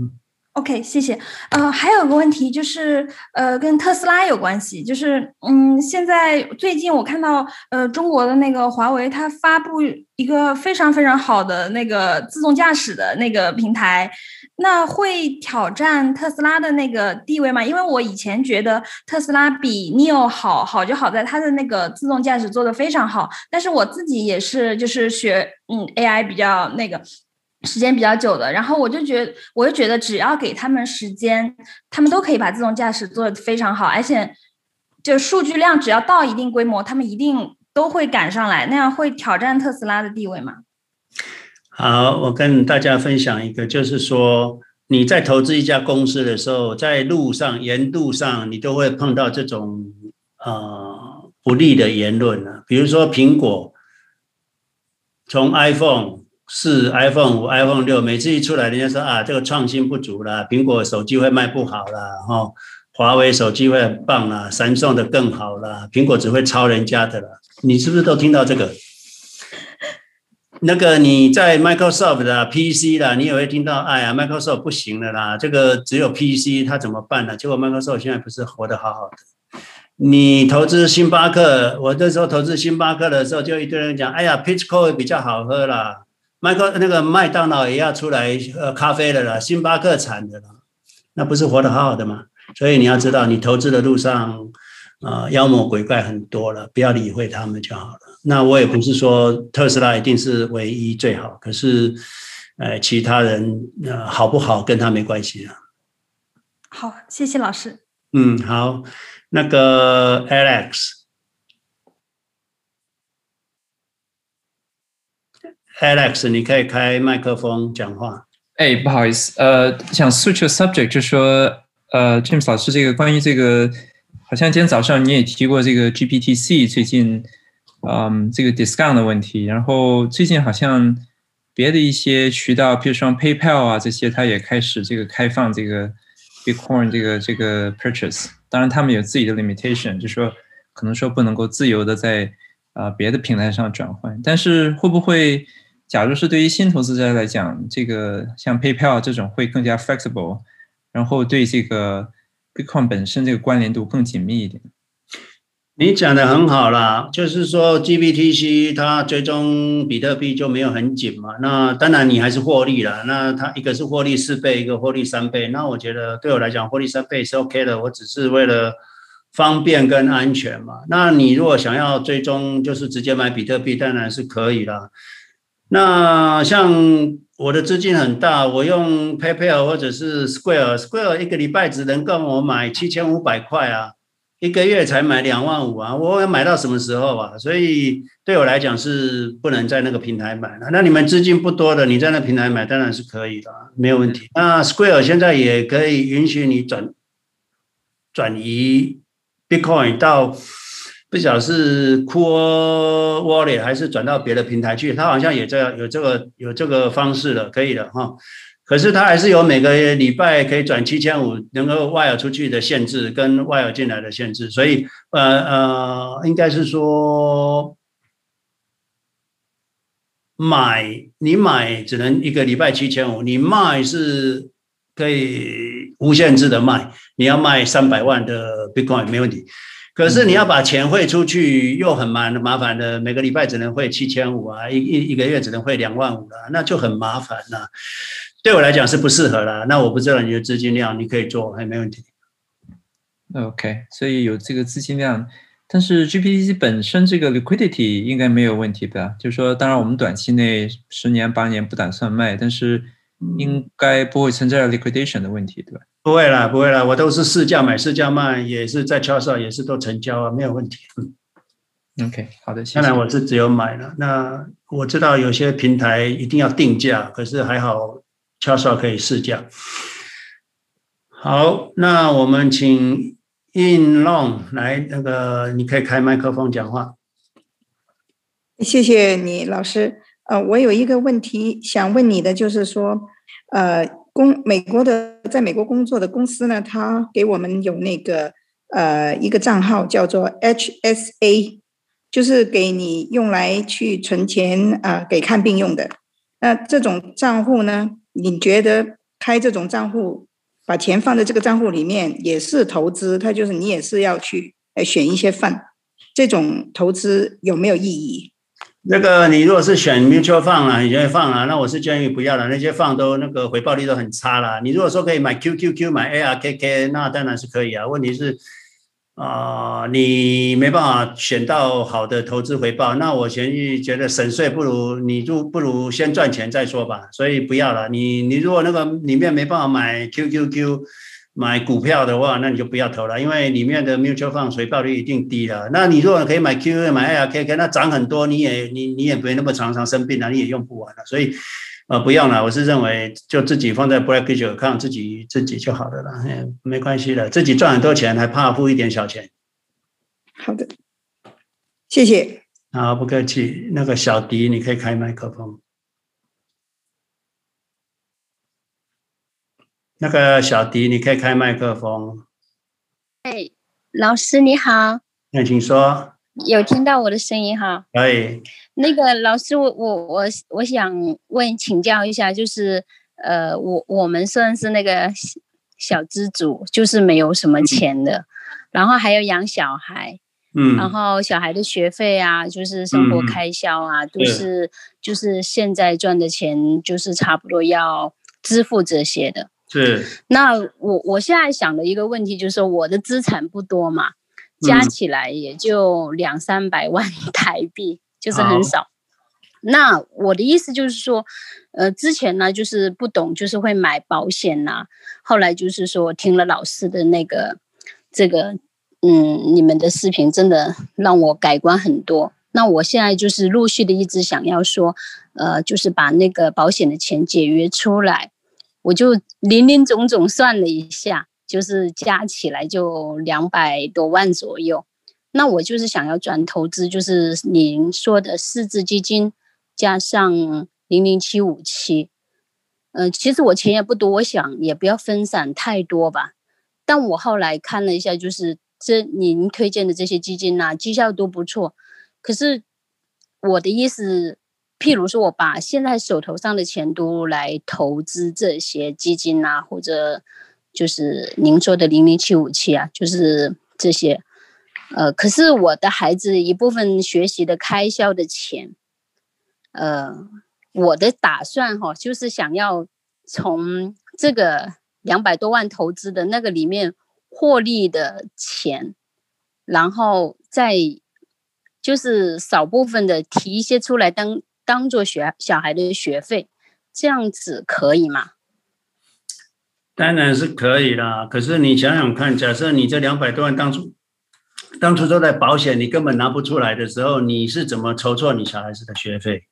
OK，谢谢。呃，还有个问题就是，呃，跟特斯拉有关系，就是，嗯，现在最近我看到，呃，中国的那个华为，它发布一个非常非常好的那个自动驾驶的那个平台，那会挑战特斯拉的那个地位吗？因为我以前觉得特斯拉比 Neo 好，好就好在它的那个自动驾驶做得非常好，但是我自己也是就是学，嗯，AI 比较那个。时间比较久的，然后我就觉得，我就觉得只要给他们时间，他们都可以把自动驾驶做得非常好，而且就数据量只要到一定规模，他们一定都会赶上来，那样会挑战特斯拉的地位吗？好，我跟大家分享一个，就是说你在投资一家公司的时候，在路上沿路上你都会碰到这种呃不利的言论啊，比如说苹果从 iPhone。是 iPhone 五、iPhone 六，每次一出来，人家说啊，这个创新不足了，苹果手机会卖不好了，哈，华为手机会很棒了，三送的更好了，苹果只会抄人家的了。你是不是都听到这个？那个你在 Microsoft 的 PC 啦，你也会听到，哎呀，Microsoft 不行了啦，这个只有 PC，它怎么办呢？结果 Microsoft 现在不是活得好好的。你投资星巴克，我那时候投资星巴克的时候，就一堆人讲，哎呀，Peach Coffee 比较好喝啦。麦克那个麦当劳也要出来呃咖啡的了，星巴克产的了，那不是活得好好的吗？所以你要知道，你投资的路上啊、呃、妖魔鬼怪很多了，不要理会他们就好了。那我也不是说特斯拉一定是唯一最好，可是呃其他人呃好不好跟他没关系啊。好，谢谢老师。嗯，好，那个 Alex。Alex，你可以开麦克风讲话。哎，不好意思，呃，想 switch subject，就说，呃，James 老师，这个关于这个，好像今天早上你也提过这个 GPTC 最近，嗯，这个 discount 的问题。然后最近好像别的一些渠道，比如说 PayPal 啊这些，它也开始这个开放这个 Bitcoin 这个这个 purchase。当然，他们有自己的 limitation，就说可能说不能够自由的在啊、呃、别的平台上转换。但是会不会？假如是对于新投资者来讲，这个像 PayPal 这种会更加 flexible，然后对这个 Bitcoin 本身这个关联度更紧密一点。你讲的很好啦，就是说 GBTC 它追踪比特币就没有很紧嘛。那当然你还是获利了。那它一个是获利四倍，一个获利三倍。那我觉得对我来讲获利三倍是 OK 的，我只是为了方便跟安全嘛。那你如果想要追踪，就是直接买比特币，当然是可以啦。那像我的资金很大，我用 PayPal 或者是 Square，Square 一个礼拜只能够我买七千五百块啊，一个月才买两万五啊，我要买到什么时候啊？所以对我来讲是不能在那个平台买了。那你们资金不多的，你在那平台买当然是可以的，没有问题。那 Square 现在也可以允许你转转移 Bitcoin 到。不晓得是 Cool Wallet 还是转到别的平台去，他好像也这样有这个有这个方式了，可以的哈。可是他还是有每个礼拜可以转七千五，能够外流出去的限制跟外流进来的限制，所以呃呃，应该是说买你买只能一个礼拜七千五，你卖是可以无限制的卖，你要卖三百万的 Bitcoin 没问题。可是你要把钱汇出去又很麻麻烦的，每个礼拜只能汇七千五啊，一一一个月只能汇两万五了，那就很麻烦了。对我来讲是不适合了。那我不知道你的资金量，你可以做，还没问题。OK，所以有这个资金量，但是 GPTC 本身这个 liquidity 应该没有问题的。就是说，当然我们短期内十年八年不打算卖，但是应该不会存在 liquidation 的问题，对吧？不会啦，不会啦，我都是市价买市价卖，也是在超市也是都成交啊，没有问题。嗯，OK，好的，谢谢。当然我是只有买了。那我知道有些平台一定要定价，可是还好超市可以试价。好，那我们请 In Long 来，那个你可以开麦克风讲话。谢谢你，老师。呃，我有一个问题想问你的，就是说，呃。公美国的，在美国工作的公司呢，他给我们有那个呃一个账号叫做 HSA，就是给你用来去存钱啊、呃，给看病用的。那这种账户呢，你觉得开这种账户，把钱放在这个账户里面也是投资？它就是你也是要去呃选一些份这种投资有没有意义？那个，你如果是选 mutual fund 啊，你就会放啊，那我是建议不要了，那些放都那个回报率都很差了。你如果说可以买 QQQ 买 ARKK，那当然是可以啊。问题是啊、你没办法选到好的投资回报，那我建议觉得省税不如你就不如先赚钱再说吧。所以不要了。你你如果那个里面没办法买 QQQ。买股票的话，那你就不要投了，因为里面的 mutual fund 回报率一定低了。那你如果可以买 QE 买 ARKK，那涨很多，你也你你也不会那么常常生病了，你也用不完了。所以，呃，不用了。我是认为就自己放在 brokerage account 自己自己就好了啦，没关系的，自己赚很多钱还怕付一点小钱。好的，谢谢。好，不客气。那个小迪，你可以开麦克风。那个小迪，你可以开麦克风。哎，老师你好。那请说。有听到我的声音哈？可以。那个老师，我我我我想问请教一下，就是呃，我我们算是那个小资主，就是没有什么钱的，嗯、然后还要养小孩，嗯，然后小孩的学费啊，就是生活开销啊，嗯、都是就是现在赚的钱，就是差不多要支付这些的。是，那我我现在想的一个问题就是说，我的资产不多嘛，加起来也就两三百万 台币，嗯、就是很少。那我的意思就是说，呃，之前呢就是不懂，就是会买保险呐、啊。后来就是说，听了老师的那个这个，嗯，你们的视频真的让我改观很多。那我现在就是陆续的一直想要说，呃，就是把那个保险的钱解约出来。我就林林总总算了一下，就是加起来就两百多万左右。那我就是想要转投资，就是您说的四只基金加上零零七五七。嗯，其实我钱也不多，我想也不要分散太多吧。但我后来看了一下，就是这您推荐的这些基金呐、绩效都不错。可是我的意思。譬如说，我把现在手头上的钱都来投资这些基金啊，或者就是您说的零零七五七啊，就是这些。呃，可是我的孩子一部分学习的开销的钱，呃，我的打算哈，就是想要从这个两百多万投资的那个里面获利的钱，然后再就是少部分的提一些出来当。当做学小孩的学费，这样子可以吗？当然是可以啦。可是你想想看，假设你这两百多万当初当初都在保险，你根本拿不出来的时候，你是怎么筹措你小孩子的学费？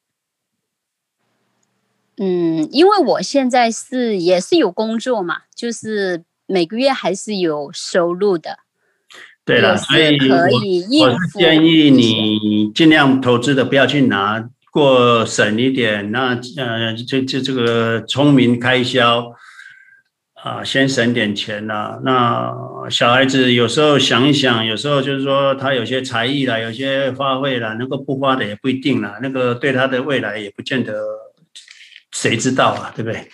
嗯，因为我现在是也是有工作嘛，就是每个月还是有收入的。对了，所以可以我，我是建议你尽量投资的不要去拿。过省一点，那呃，这这这个聪明开销啊，先省点钱啦。那小孩子有时候想一想，有时候就是说他有些才艺啦，有些花费啦，能够不花的也不一定啦。那个对他的未来也不见得，谁知道啊，对不对？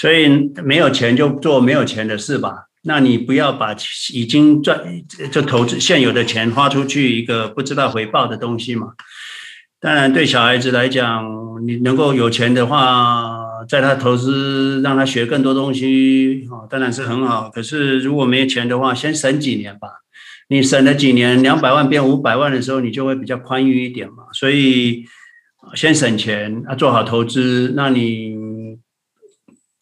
所以没有钱就做没有钱的事吧。那你不要把已经赚就投资现有的钱花出去一个不知道回报的东西嘛。当然，对小孩子来讲，你能够有钱的话，在他投资让他学更多东西，哦，当然是很好。可是如果没钱的话，先省几年吧。你省了几年，两百万变五百万的时候，你就会比较宽裕一点嘛。所以先省钱啊，做好投资，那你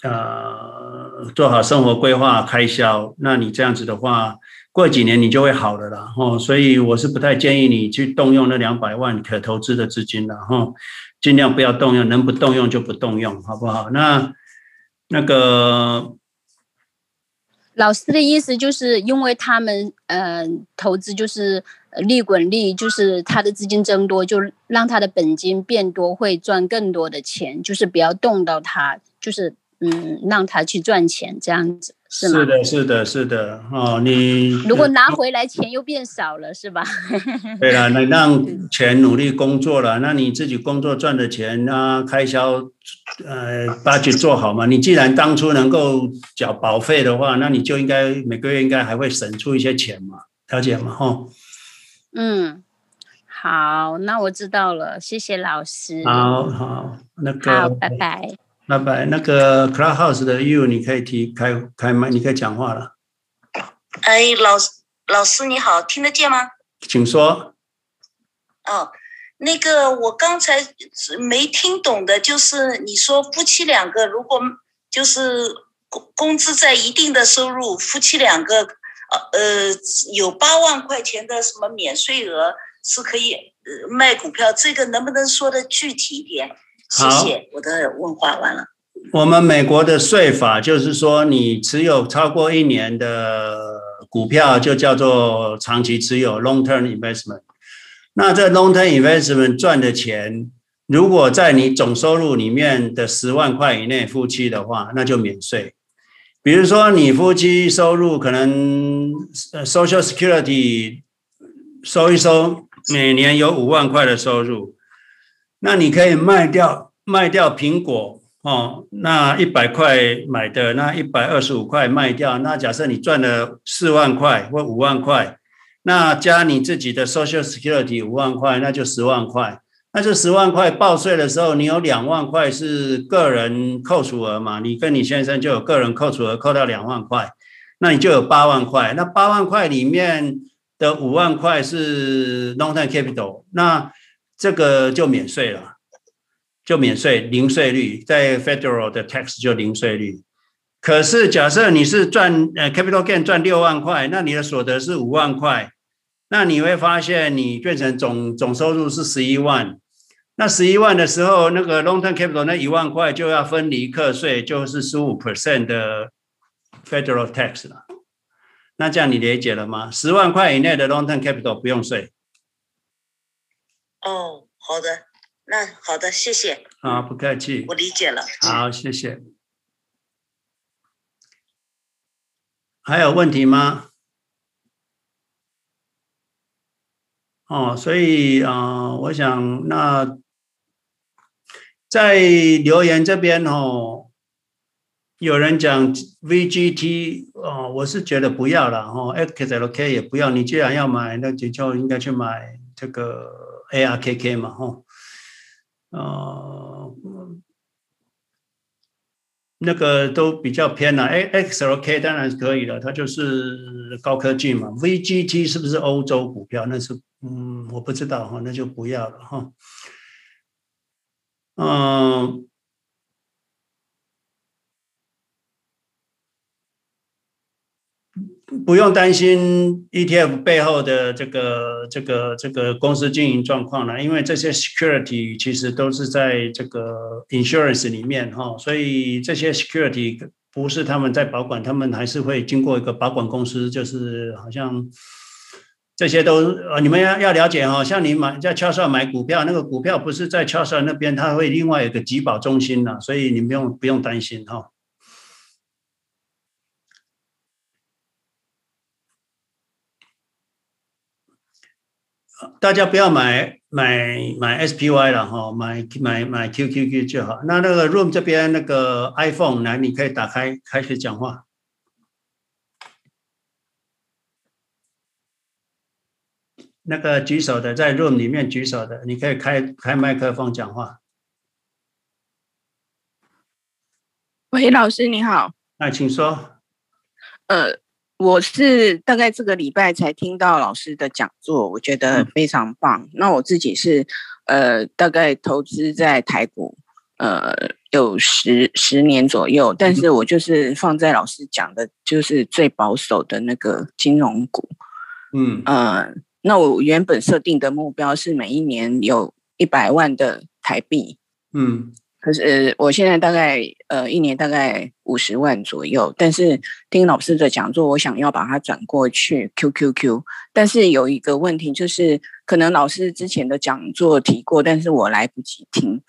呃做好生活规划开销，那你这样子的话，过几年你就会好的了哦。所以我是不太建议你去动用那两百万可投资的资金的哈，尽量不要动用，能不动用就不动用，好不好？那那个。老师的意思就是因为他们呃投资就是利滚利，就是他的资金增多，就让他的本金变多，会赚更多的钱，就是不要动到他，就是嗯让他去赚钱这样子。是吗，是的，是的，是的，哦，你如果拿回来钱又变少了，是吧？对了，你 让钱努力工作了，那你自己工作赚的钱，啊开销，呃，budget 做好嘛。你既然当初能够缴保费的话，那你就应该每个月应该还会省出一些钱嘛，了解吗？哦，嗯，好，那我知道了，谢谢老师。好好，那个，好，拜拜。拜拜，那个 Clubhouse 的 You，你可以提开开麦，你可以讲话了。哎，老师老师你好，听得见吗？请说。哦，那个我刚才没听懂的，就是你说夫妻两个如果就是工工资在一定的收入，夫妻两个呃有八万块钱的什么免税额是可以呃卖股票，这个能不能说的具体一点？谢谢，我的问话完了。我们美国的税法就是说，你持有超过一年的股票，就叫做长期持有 （long-term investment）。那这 long-term investment 赚的钱，如果在你总收入里面的十万块以内，夫妻的话，那就免税。比如说，你夫妻收入可能 Social Security 收一收，每年有五万块的收入。那你可以卖掉卖掉苹果哦，那一百块买的，那一百二十五块卖掉。那假设你赚了四万块或五万块，那加你自己的 Social Security 五万块，那就十万块。那这十万块报税的时候，你有两万块是个人扣除额嘛？你跟你先生就有个人扣除额，扣掉两万块，那你就有八万块。那八万块里面的五万块是 long-term capital，那。这个就免税了，就免税，零税率，在 federal 的 tax 就零税率。可是假设你是赚呃 capital gain 赚六万块，那你的所得是五万块，那你会发现你变成总总收入是十一万。那十一万的时候，那个 long term capital 那一万块就要分离课税，就是十五 percent 的 federal tax 了。那这样你理解了吗？十万块以内的 long term capital 不用税。哦，好的，那好的，谢谢。啊，不客气。我理解了。好，谢谢。还有问题吗？哦，所以啊、呃，我想那在留言这边哦，有人讲 VGT 哦，我是觉得不要了哦，XLK 也不要。你既然要买，那就就应该去买这个。ARKK 嘛，吼，呃，那个都比较偏了。XLK 当然是可以了，它就是高科技嘛。VGT 是不是欧洲股票？那是，嗯，我不知道哈，那就不要了哈。嗯、不用担心 ETF 背后的这个这个这个公司经营状况了，因为这些 security 其实都是在这个 insurance 里面哈，所以这些 security 不是他们在保管，他们还是会经过一个保管公司，就是好像这些都呃，你们要要了解哈，像你买在 Charles 买股票，那个股票不是在 Charles 那边，它会另外有个集保中心呐，所以你不用不用担心哈。大家不要买买买 s p y 了哈买买买 q q q 就好。那那个 room 这边那个 iphone 来你可以打开开始讲话。那个举手的在 room 里面举手的你可以开开麦克风讲话。喂老师你好。哎请说。呃我是大概这个礼拜才听到老师的讲座，我觉得非常棒。嗯、那我自己是呃，大概投资在台股，呃，有十十年左右，但是我就是放在老师讲的，就是最保守的那个金融股。嗯呃，那我原本设定的目标是每一年有一百万的台币。嗯，可是我现在大概呃一年大概五十万左右，但是听老师的讲座，我想要把它转过去 QQQ，但是有一个问题就是，可能老师之前的讲座提过，但是我来不及听。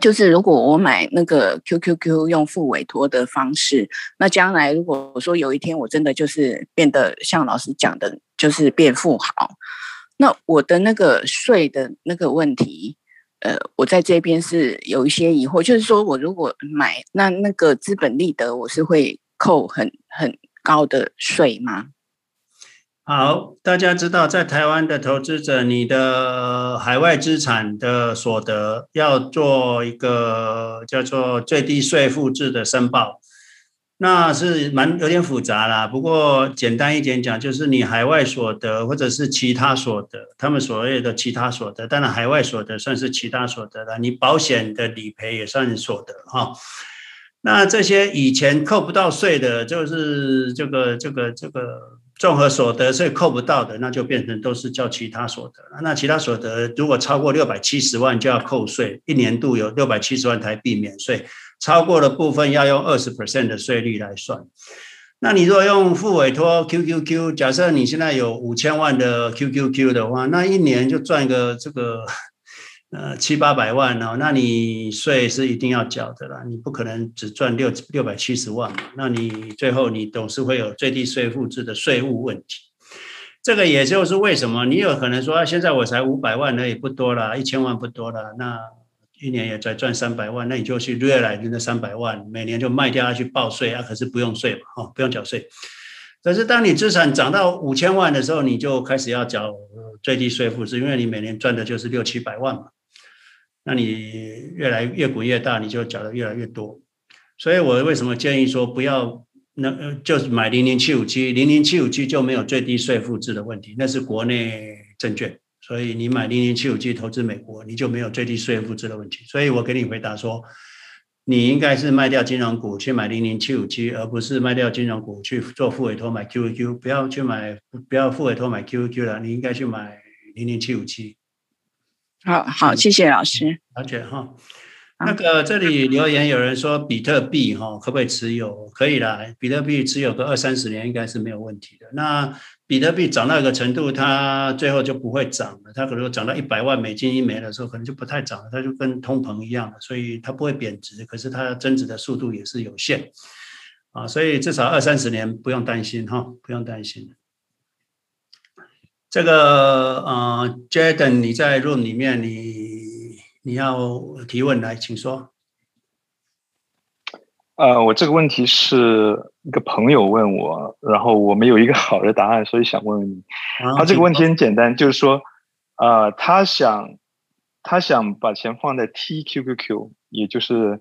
就是如果我买那个 QQQ 用付委托的方式，那将来如果说有一天我真的就是变得像老师讲的，就是变富豪，那我的那个税的那个问题，呃，我在这边是有一些疑惑，就是说我如果买那那个资本利得，我是会扣很很高的税吗？好，大家知道，在台湾的投资者，你的海外资产的所得要做一个叫做最低税负制的申报，那是蛮有点复杂啦。不过简单一点讲，就是你海外所得或者是其他所得，他们所谓的其他所得，当然海外所得算是其他所得了。你保险的理赔也算所得哈。那这些以前扣不到税的，就是这个这个这个。综合所得税扣不到的，那就变成都是叫其他所得。那其他所得如果超过六百七十万就要扣税，一年度有六百七十万台币免税，超过的部分要用二十 percent 的税率来算。那你如果用付委托 QQQ，假设你现在有五千万的 QQQ 的话，那一年就赚个这个。呃，七八百万哦，那你税是一定要缴的啦，你不可能只赚六六百七十万嘛，那你最后你总是会有最低税负制的税务问题。这个也就是为什么你有可能说，啊，现在我才五百万，那也不多啦，一千万不多啦，那一年也在赚三百万，那你就去掠来那三百万，每年就卖掉它去报税啊，可是不用税嘛，哦，不用缴税。可是当你资产涨到五千万的时候，你就开始要缴最低税负制，因为你每年赚的就是六七百万嘛。那你越来越滚越大，你就缴的越来越多。所以我为什么建议说不要那就是买零零七五七，零零七五七就没有最低税负制的问题，那是国内证券，所以你买零零七五七投资美国，你就没有最低税负制的问题。所以我给你回答说，你应该是卖掉金融股去买零零七五七，而不是卖掉金融股去做复委托买 QQQ，不要去买不要复委托买 QQQ 了，你应该去买零零七五七。好好，谢谢老师。了解哈。那个这里留言有人说比特币哈可不可以持有？可以啦，比特币持有个二三十年应该是没有问题的。那比特币涨到一个程度，它最后就不会涨了。它可能涨到一百万美金一枚的时候，可能就不太涨了。它就跟通膨一样的，所以它不会贬值，可是它增值的速度也是有限啊。所以至少二三十年不用担心哈，不用担心。这个呃，Jaden，你在 room 里面，你你要提问来，请说。呃，我这个问题是一个朋友问我，然后我没有一个好的答案，所以想问问你。他这个问题很简单，就是说，呃，他想他想把钱放在 TQQQ，也就是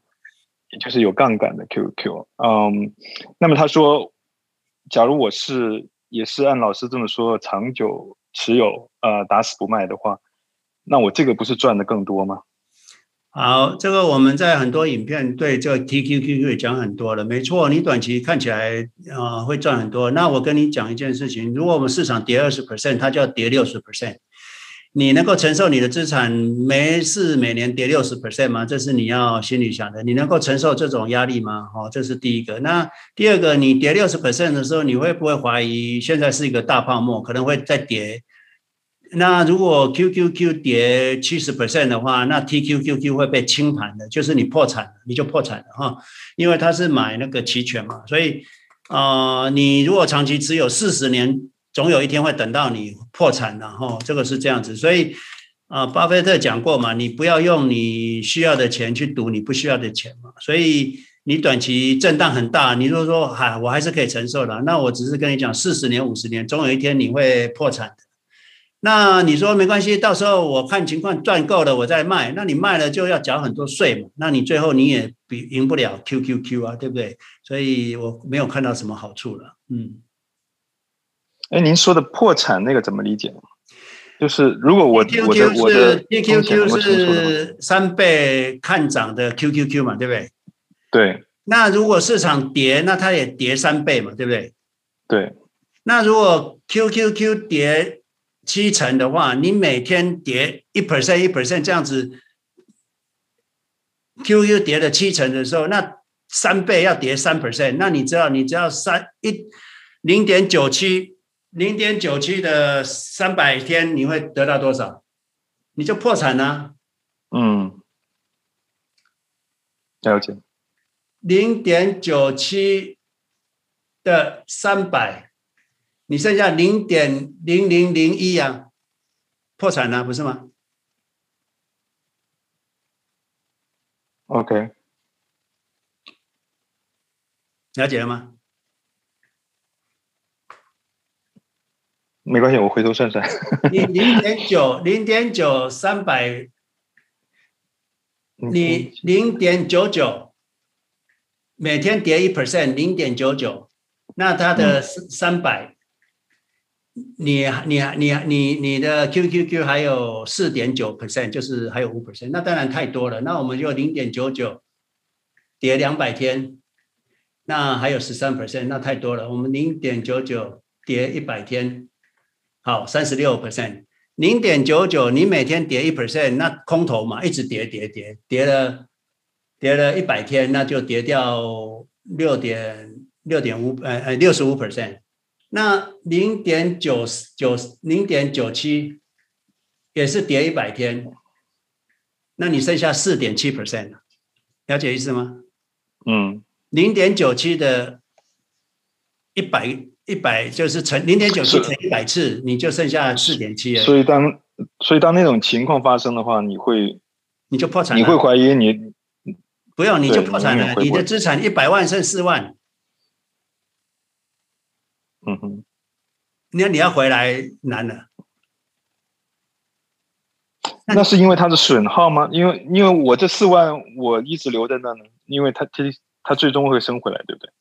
也就是有杠杆的 QQQ。嗯，那么他说，假如我是也是按老师这么说，长久。持有呃打死不卖的话，那我这个不是赚的更多吗？好，这个我们在很多影片对这个 TQQQ 讲很多了，没错，你短期看起来啊、呃、会赚很多。那我跟你讲一件事情，如果我们市场跌二十 percent，它就要跌六十 percent。你能够承受你的资产没事每年跌六十 percent 吗？这是你要心里想的。你能够承受这种压力吗？哦，这是第一个。那第二个，你跌六十 percent 的时候，你会不会怀疑现在是一个大泡沫，可能会再跌？那如果 QQQ 跌七十 percent 的话，那 TQQQ 会被清盘的，就是你破产了，你就破产了哈，因为他是买那个期权嘛，所以啊、你如果长期持有四十年。总有一天会等到你破产的哈，这个是这样子，所以啊，巴菲特讲过嘛，你不要用你需要的钱去赌你不需要的钱嘛，所以你短期震荡很大，你如果说嗨，我还是可以承受的，那我只是跟你讲，四十年、五十年，总有一天你会破产的。那你说没关系，到时候我看情况赚够了我再卖。那你卖了就要缴很多税嘛，那你最后你也比赢不了 QQQ 啊，对不对？所以我没有看到什么好处了。嗯，哎，您说的破产那个怎么理解？就是如果我的我的 QQQ 是三倍看涨的 QQQ 嘛，对不对？对。那如果市场跌，那它也跌三倍嘛，对不对？对。那如果 QQQ 跌七成的话，你每天跌一 percent 一 percent 这样子，QQ 跌了七成的时候，那三倍要跌三 percent，那你知道你只要三一零点九七零点九七的三百天，你会得到多少？你就破产了。嗯，了解。零点九七的三百，你剩下零点零零零一啊，破产了，不是吗？OK，了解了吗？没关系，我回头算算。你零点九零点九三百，你零点九九。每天跌一 percent，零点九九，那它的三百、嗯，你你你你你的 QQQ 还有四点九 percent，就是还有五 percent，那当然太多了。那我们就零点九九跌两百天，那还有十三 percent，那太多了。我们零点九九跌一百天，好，三十六 percent。零点九九你每天跌一 percent，那空头嘛，一直跌跌跌跌了。跌了一百天，那就跌掉六点六点五，呃呃，六十五 percent。那零点九九零点九七也是跌一百天，那你剩下四点七 percent，了解意思吗？嗯，零点九七的一百一百就是乘零点九七乘一百次，你就剩下四点七。所以当所以当那种情况发生的话，你会你就破产，你会怀疑你。不用，你就破产了。你的资产一百万剩四万，嗯哼，那你要回来难了。那是因为它的损耗吗？因为因为我这四万我一直留在那呢，因为它它它最终会升回来，对不对？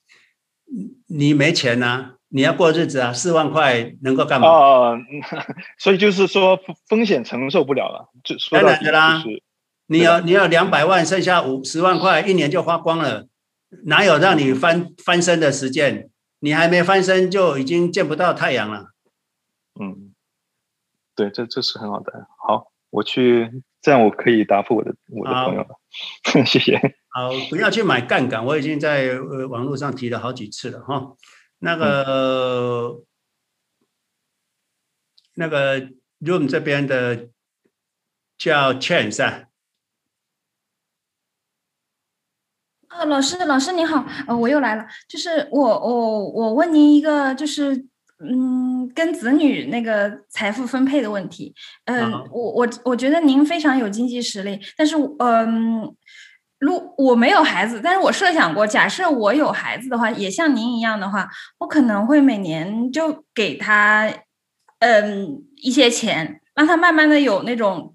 你没钱啊，你要过日子啊，四万块能够干嘛？哦，所以就是说风险承受不了了，就说到底就是。你要你要两百万，剩下五十万块，一年就花光了，哪有让你翻翻身的时间？你还没翻身就已经见不到太阳了。嗯，对，这这是很好的。好，我去，这样我可以答复我的我的朋友了。谢谢。好，不要去买杠杆，我已经在呃网络上提了好几次了哈。那个、嗯、那个 room 这边的叫 Chance 啊。呃，老师，老师您好，呃，我又来了，就是我我我问您一个，就是嗯，跟子女那个财富分配的问题，嗯、呃，我我我觉得您非常有经济实力，但是嗯，如、呃、我没有孩子，但是我设想过，假设我有孩子的话，也像您一样的话，我可能会每年就给他嗯一些钱，让他慢慢的有那种。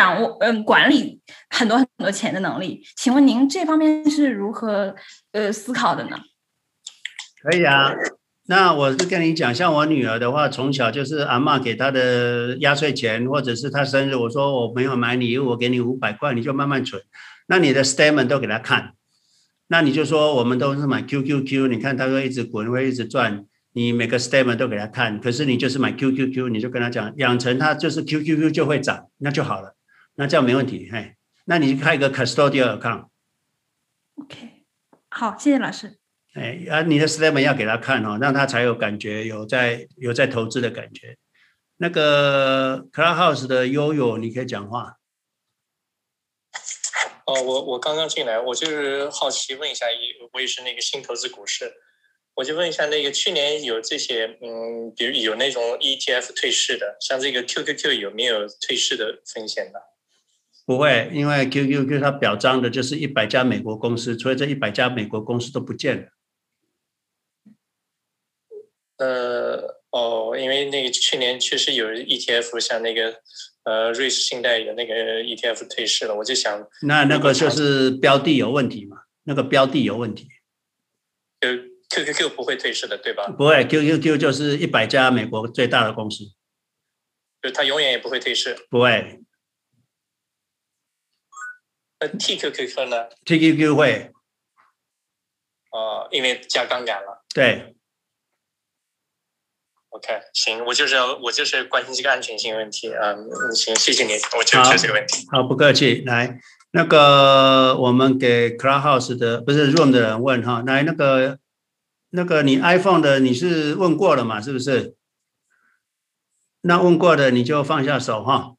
掌握嗯，管理很多很多钱的能力，请问您这方面是如何呃思考的呢？可以啊，那我是跟你讲，像我女儿的话，从小就是阿嬷给她的压岁钱，或者是她生日，我说我没有买礼物，我给你五百块，你就慢慢存。那你的 statement 都给她看，那你就说我们都是买 QQQ，你看它会一直滚，会一直转，你每个 statement 都给她看，可是你就是买 QQQ，你就跟她讲，养成它就是 QQQ 就会涨，那就好了。那这样没问题，嘿，那你开一个 custodial account。OK，好，谢谢老师。哎，啊，你的 statement 要给他看哦，让他才有感觉，有在有在投资的感觉。那个 Clubhouse 的悠悠，你可以讲话。哦，我我刚刚进来，我就是好奇问一下，我也是那个新投资股市，我就问一下，那个去年有这些，嗯，比如有那种 ETF 退市的，像这个 QQQ 有没有退市的风险的？不会，因为 QQQ 它表彰的就是一百家美国公司，所以这一百家美国公司都不见了。呃，哦，因为那个去年确实有 ETF，像那个呃瑞士信贷有那个 ETF 退市了，我就想，那那个就是标的有问题嘛？那个标的有问题。就，QQQ 不会退市的，对吧？不会，QQQ 就是一百家美国最大的公司，就它永远也不会退市。不会。那 TQQQ 呢？TQQ 会。哦、呃，因为加杠杆了。对。OK，行，我就是要我就是关心这个安全性问题啊。嗯，行，谢谢你，我就就这个问题。好，不客气。来，那个我们给 Clubhouse 的不是 Room 的人问哈，来那个那个你 iPhone 的你是问过了嘛？是不是？那问过的你就放下手哈。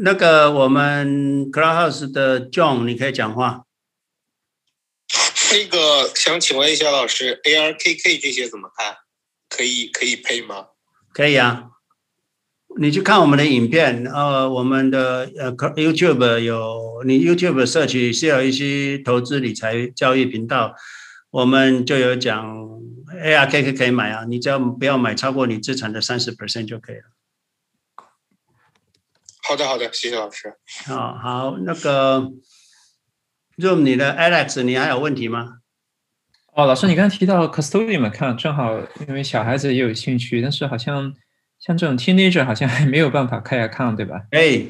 那个我们 Clubhouse 的 John，你可以讲话。那个想请问一下老师，ARKK 这些怎么看？可以可以配吗？可以啊，你去看我们的影片，呃，我们的呃 YouTube 有，你 YouTube search CLEC 投资理财教育频道，我们就有讲 ARKK 可以买啊，你只要不要买超过你资产的三十 percent 就可以了。好的，好的，谢谢老师。哦，好，那个，Room 你的 Alex，你还有问题吗？哦，老师，你刚提到 custody 嘛，看正好，因为小孩子也有兴趣，但是好像像这种 teenager 好像还没有办法开 account，对吧？哎，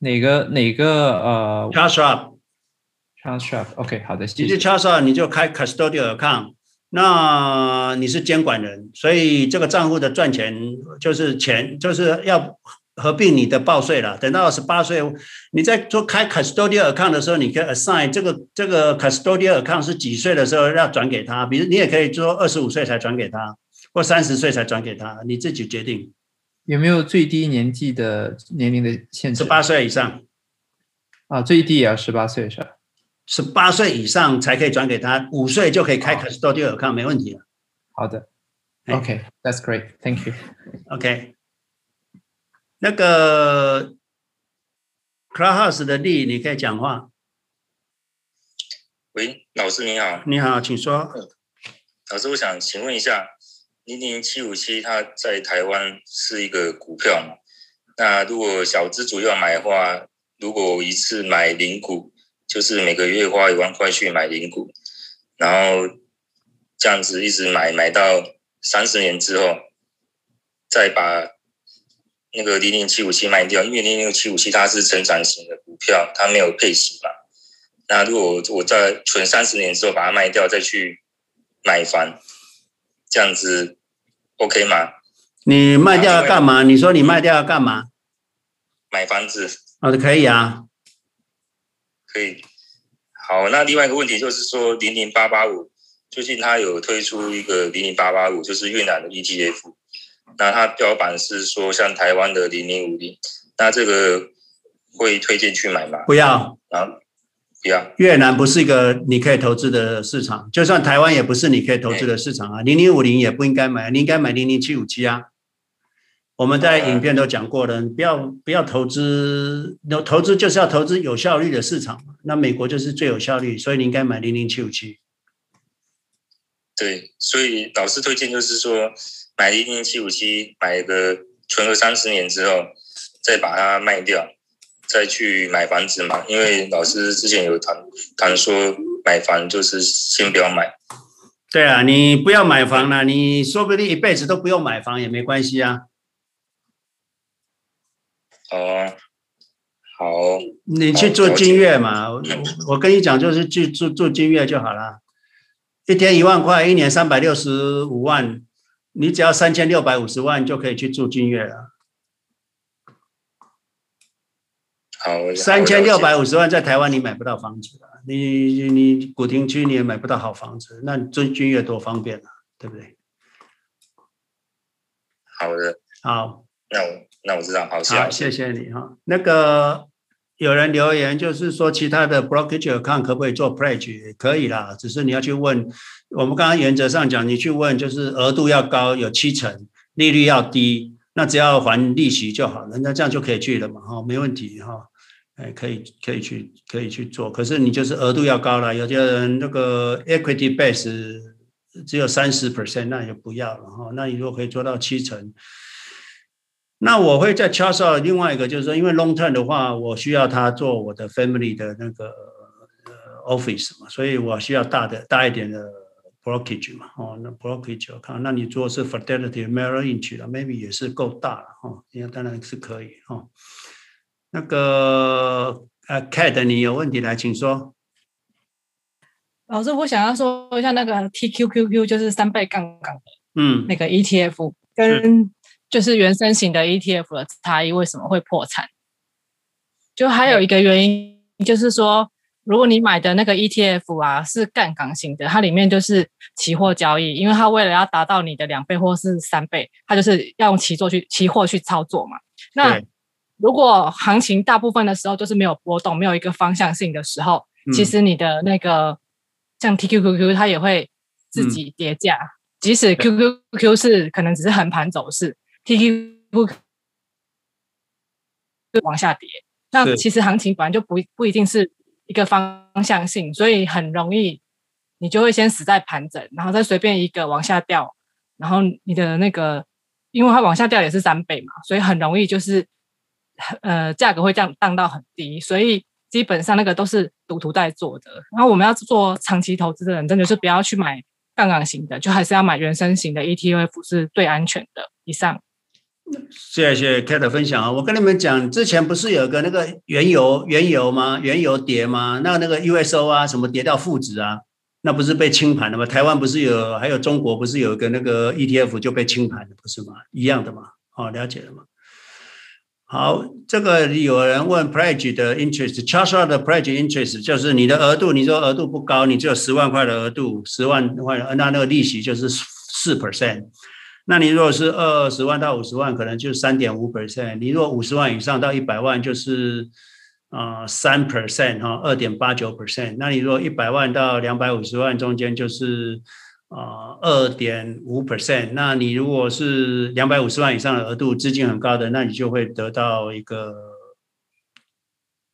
哪个哪个呃，Charles，Charles，OK，好的，谢谢。你是 Charles，你就开 custodial account，那你是监管人，所以这个账户的赚钱就是钱，就是要。合并你的报税了，等到十八岁，你在做开 custodial account 的时候，你可以 assign 这个这个 custodial account 是几岁的时候要转给他，比如你也可以说二十五岁才转给他，或三十岁才转给他，你自己决定。有没有最低年纪的年龄的限制？十八岁以上。啊，最低也要十八岁是吧？十八岁以上才可以转给他，五岁就可以开 custodial account，没问题了。好的，OK，that's great，thank you。OK。那个 Clubhouse 的丽，你可以讲话。喂，老师你好。你好，请说。老师，我想请问一下，零零七五七它在台湾是一个股票嘛？那如果小资主要买的话，如果一次买零股，就是每个月花一万块去买零股，然后这样子一直买买到三十年之后，再把。那个零零七五七卖掉，因为零零七五七它是成长型的股票，它没有配息嘛。那如果我在存三十年之后把它卖掉，再去买房，这样子 OK 吗？你卖掉要干嘛？你说你卖掉要干嘛？买房子。好的，可以啊，可以。好，那另外一个问题就是说，零零八八五最近它有推出一个零零八八五，就是越南的 ETF。那它标榜是说像台湾的零零五零，那这个会推荐去买吗？不要啊，不要。越南不是一个你可以投资的市场，就算台湾也不是你可以投资的市场啊。零零五零也不应该买，你应该买零零七五七啊。我们在影片都讲过了，不要不要投资，投资就是要投资有效率的市场。那美国就是最有效率，所以你应该买零零七五七。对，所以老师推荐就是说。买一零七五七，买个存个三十年之后，再把它卖掉，再去买房子嘛。因为老师之前有谈谈说，买房就是先不要买。对啊，你不要买房了，你说不定一辈子都不用买房也没关系啊。哦，好。你去做金月嘛，我，我跟你讲，就是去做做金月就好了，一天一万块，一年三百六十五万。你只要三千六百五十万就可以去住君悦了。好，三千六百五十万在台湾你买不到房子的，你你古亭区你也买不到好房子，那住君悦多方便啊，对不对？好的，好，那我那我知道，好，谢谢你哈。那个有人留言就是说，其他的 brokerage account 可不可以做 pledge？可以啦，只是你要去问。我们刚刚原则上讲，你去问就是额度要高，有七成，利率要低，那只要还利息就好了，那这样就可以去了嘛，哈，没问题哈，哎，可以可以去可以去做，可是你就是额度要高了，有些人那个 equity base 只有三十 percent，那就不要了哈。那你如果可以做到七成，那我会再 charge 另外一个，就是说，因为 long term 的话，我需要他做我的 family 的那个 office 嘛，所以我需要大的大一点的 brokerage 嘛。哦，那 brokerage 我看，那你做是 Fidelity Merrill Lynch 了，maybe 也是够大了哈。应该当然是可以哈。那个呃 Cat 你有问题来，请说。老师，我想要说一下那个 TQQQ，就是三倍杠杆的，嗯，那个 ETF 跟就是原生型的 ETF 的差异，为什么会破产？就还有一个原因，就是说，如果你买的那个 ETF 啊是杠杆型的，它里面就是期货交易，因为它为了要达到你的两倍或是三倍，它就是要用期货去期货去操作嘛。那如果行情大部分的时候都是没有波动，没有一个方向性的时候，其实你的那个。像 TQQQ 它也会自己跌价，嗯、即使 QQQ 是可能只是横盘走势，TQQQ 往下跌，那其实行情本来就不不一定是一个方向性，所以很容易你就会先死在盘整，然后再随便一个往下掉，然后你的那个因为它往下掉也是三倍嘛，所以很容易就是呃价格会降荡到很低，所以。基本上那个都是赌徒在做的，然后我们要做长期投资的人，真的是不要去买杠杆型的，就还是要买原生型的 ETF 是最安全的。以上，谢谢 k a t 分享啊！我跟你们讲，之前不是有个那个原油原油吗？原油跌吗？那那个 USO 啊，什么跌到负值啊？那不是被清盘了吗？台湾不是有，还有中国不是有一个那个 ETF 就被清盘了，不是吗？一样的嘛？哦，了解了吗？好，这个有人问 pledge 的 interest，charge out 的 pledge interest 就是你的额度，你说额度不高，你只有十万块的额度，十万块，那那个利息就是四 percent。那你如果是二十万到五十万，可能就三点五 percent。你如果五十万以上到一百万，就是啊三 percent 哈，二点八九 percent。那你如果一百万到两百五十万中间就是。啊，二点五 percent。那你如果是两百五十万以上的额度，资金很高的，那你就会得到一个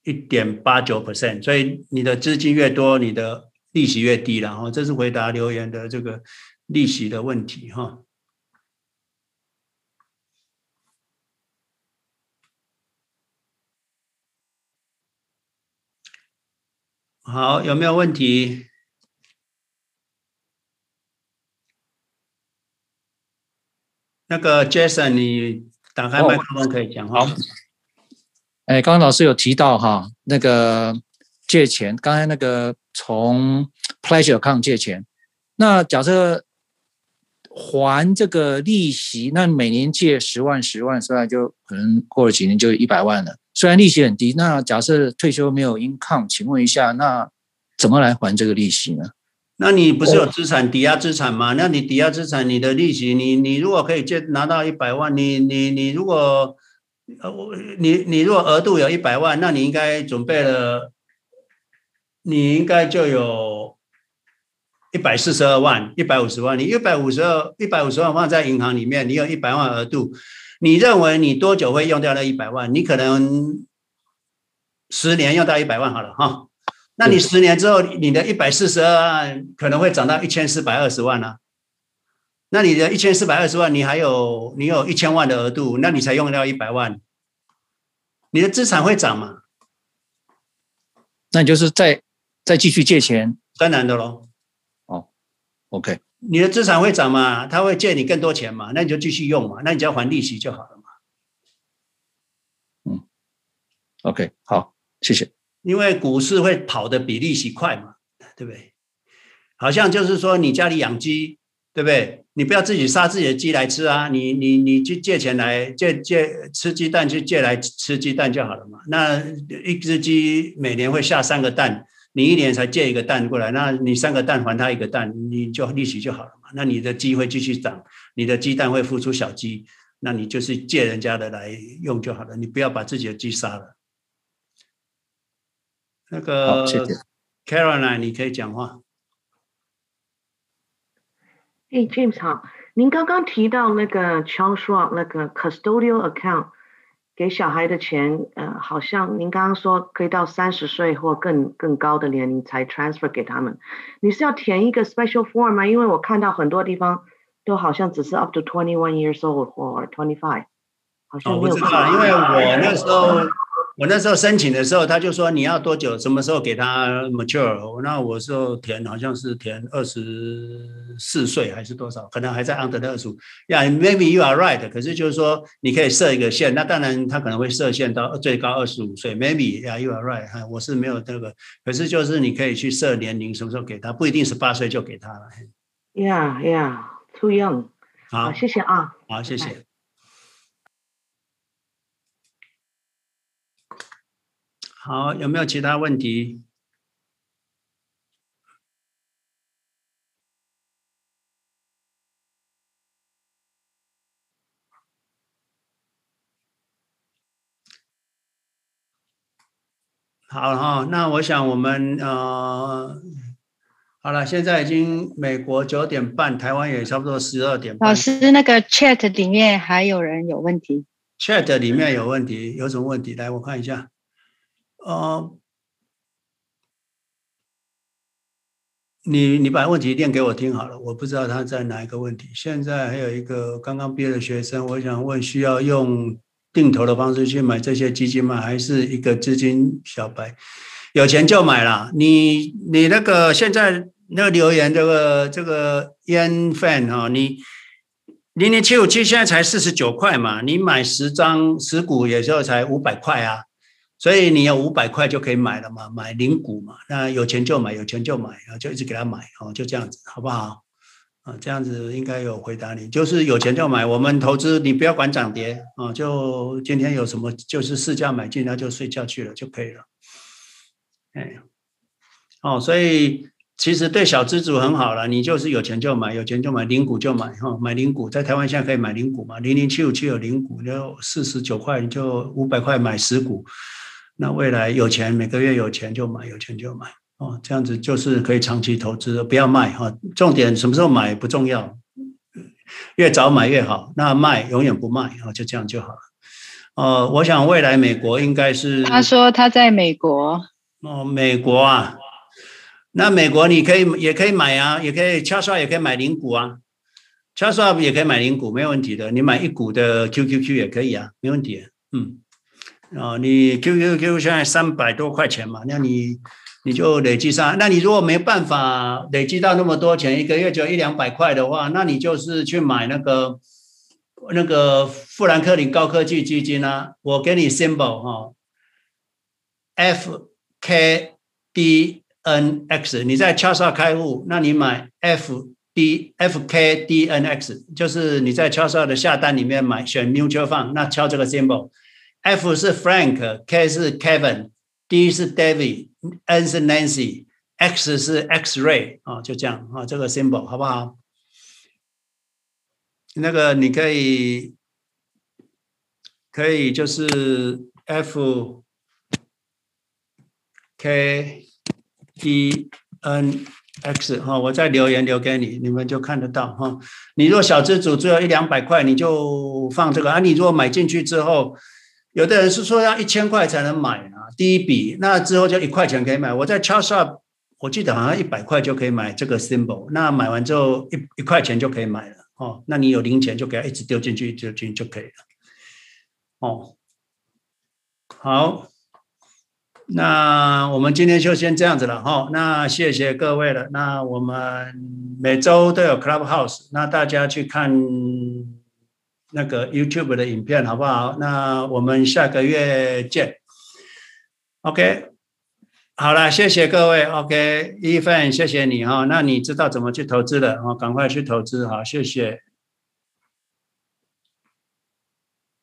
一点八九 percent。所以你的资金越多，你的利息越低。然后这是回答留言的这个利息的问题哈。好，有没有问题？那个 Jason，你打开麦克风可以讲话。好，哎，刚刚老师有提到哈，那个借钱，刚才那个从 Pledge Account 借钱，那假设还这个利息，那每年借十万、十万、十万，就可能过了几年就一百万了。虽然利息很低，那假设退休没有 income，请问一下，那怎么来还这个利息呢？那你不是有资产抵押资产吗？那你抵押资产，你的利息，你你如果可以借拿到一百万，你你你如果呃我你你如果额度有一百万，那你应该准备了，你应该就有一百四十二万、一百五十万。你一百五十二、一百五十万放在银行里面，你有一百万额度，你认为你多久会用掉那一百万？你可能十年用到一百万好了哈。那你十年之后，你的一百四十二万可能会涨到一千四百二十万呢、啊？那你的一千四百二十万，你还有你有一千万的额度，那你才用掉一百万，你的资产会涨吗？那你就是再再继续借钱，当然的喽。哦，OK，你的资产会涨嘛？他会借你更多钱嘛？那你就继续用嘛？那你只要还利息就好了嘛？嗯，OK，好，谢谢。因为股市会跑得比利息快嘛，对不对？好像就是说你家里养鸡，对不对？你不要自己杀自己的鸡来吃啊，你你你去借钱来借借吃鸡蛋，去借来吃鸡蛋就好了嘛。那一只鸡每年会下三个蛋，你一年才借一个蛋过来，那你三个蛋还他一个蛋，你就利息就好了嘛。那你的鸡会继续长，你的鸡蛋会孵出小鸡，那你就是借人家的来用就好了，你不要把自己的鸡杀了。那个 Caroline，你可以讲话。哎，James 好，您刚刚提到那个 Charles Schwab 那个 custodial account 给小孩的钱，呃，好像您刚刚说可以到三十岁或更更高的年龄才 transfer 给他们。你是要填一个 special form 吗？因为我看到很多地方都好像只是 up to twenty one years old 或 twenty five，好像没有。我不知道，因为我那时候。我那时候申请的时候，他就说你要多久，什么时候给他 mature？那我候填好像是填二十四岁还是多少，可能还在 under 二十五。Yeah，maybe you are right。可是就是说你可以设一个线，那当然他可能会设限到最高二十五岁。Maybe，yeah，you are right。哈，我是没有这个，可是就是你可以去设年龄，什么时候给他，不一定十八岁就给他了。Yeah，yeah，too young。好，谢谢啊。好，谢谢。好，有没有其他问题？好哈，那我想我们呃，好了，现在已经美国九点半，台湾也差不多十二点半。老师，那个 chat 里面还有人有问题？chat 里面有问题，有什么问题？来，我看一下。哦，你你把问题念给我听好了，我不知道他在哪一个问题。现在还有一个刚刚毕业的学生，我想问，需要用定投的方式去买这些基金吗？还是一个资金小白，有钱就买了？你你那个现在那留言这个这个 Yan Fan 哈，你零零七五七现在才四十九块嘛，你买十张十股也就才五百块啊。所以你有五百块就可以买了嘛，买零股嘛，那有钱就买，有钱就买，然后就一直给他买，哦，就这样子，好不好？啊，这样子应该有回答你，就是有钱就买。我们投资你不要管涨跌啊，就今天有什么就是市价买进，那就睡觉去了就可以了。哎，哦，所以其实对小资族很好了，你就是有钱就买，有钱就买零股就买哈，买零股，在台湾现在可以买零股嘛，零零七五七有零股，就四十九块，你就五百块买十股。那未来有钱，每个月有钱就买，有钱就买哦，这样子就是可以长期投资，不要卖哈。重点什么时候买不重要，越早买越好。那卖永远不卖啊，就这样就好了。哦，我想未来美国应该是他说他在美国哦，美国啊，那美国你可以也可以买啊，也可以 Schwab 也可以买零股啊，Charles Schwab 也可以买零股，没有问题的。你买一股的 QQQ 也可以啊，没问题。嗯。哦，你 QQQ 现在三百多块钱嘛，那你你就累计上。那你如果没办法累积到那么多钱，一个月就一两百块的话，那你就是去买那个那个富兰克林高科技基金啊。我给你 symbol 哈，FKDNX。你在恰萨开户，那你买 FD FKDNX，就是你在敲 h 的下单里面买选 mutual fund，那敲这个 symbol。F 是 Frank，K 是 Kevin，D 是 David，N 是 Nancy，X 是 X-ray 啊，就这样啊，这个 symbol 好不好？那个你可以可以就是 F K E N X 哈，我再留言留给你，你们就看得到哈。你若小资主只有一两百块，你就放这个啊。你如果买进去之后，有的人是说要一千块才能买啊，第一笔，那之后就一块钱可以买。我在 Charles Schwab，我记得好像一百块就可以买这个 symbol，那买完之后一一块钱就可以买了哦。那你有零钱就给它一直丢进去，丢进去就可以了。哦，好，那我们今天就先这样子了哈。那谢谢各位了。那我们每周都有 Clubhouse，那大家去看。那个 YouTube 的影片好不好？那我们下个月见。OK，好了，谢谢各位。OK，一份谢谢你哈。那你知道怎么去投资的哦？赶快去投资哈，谢谢。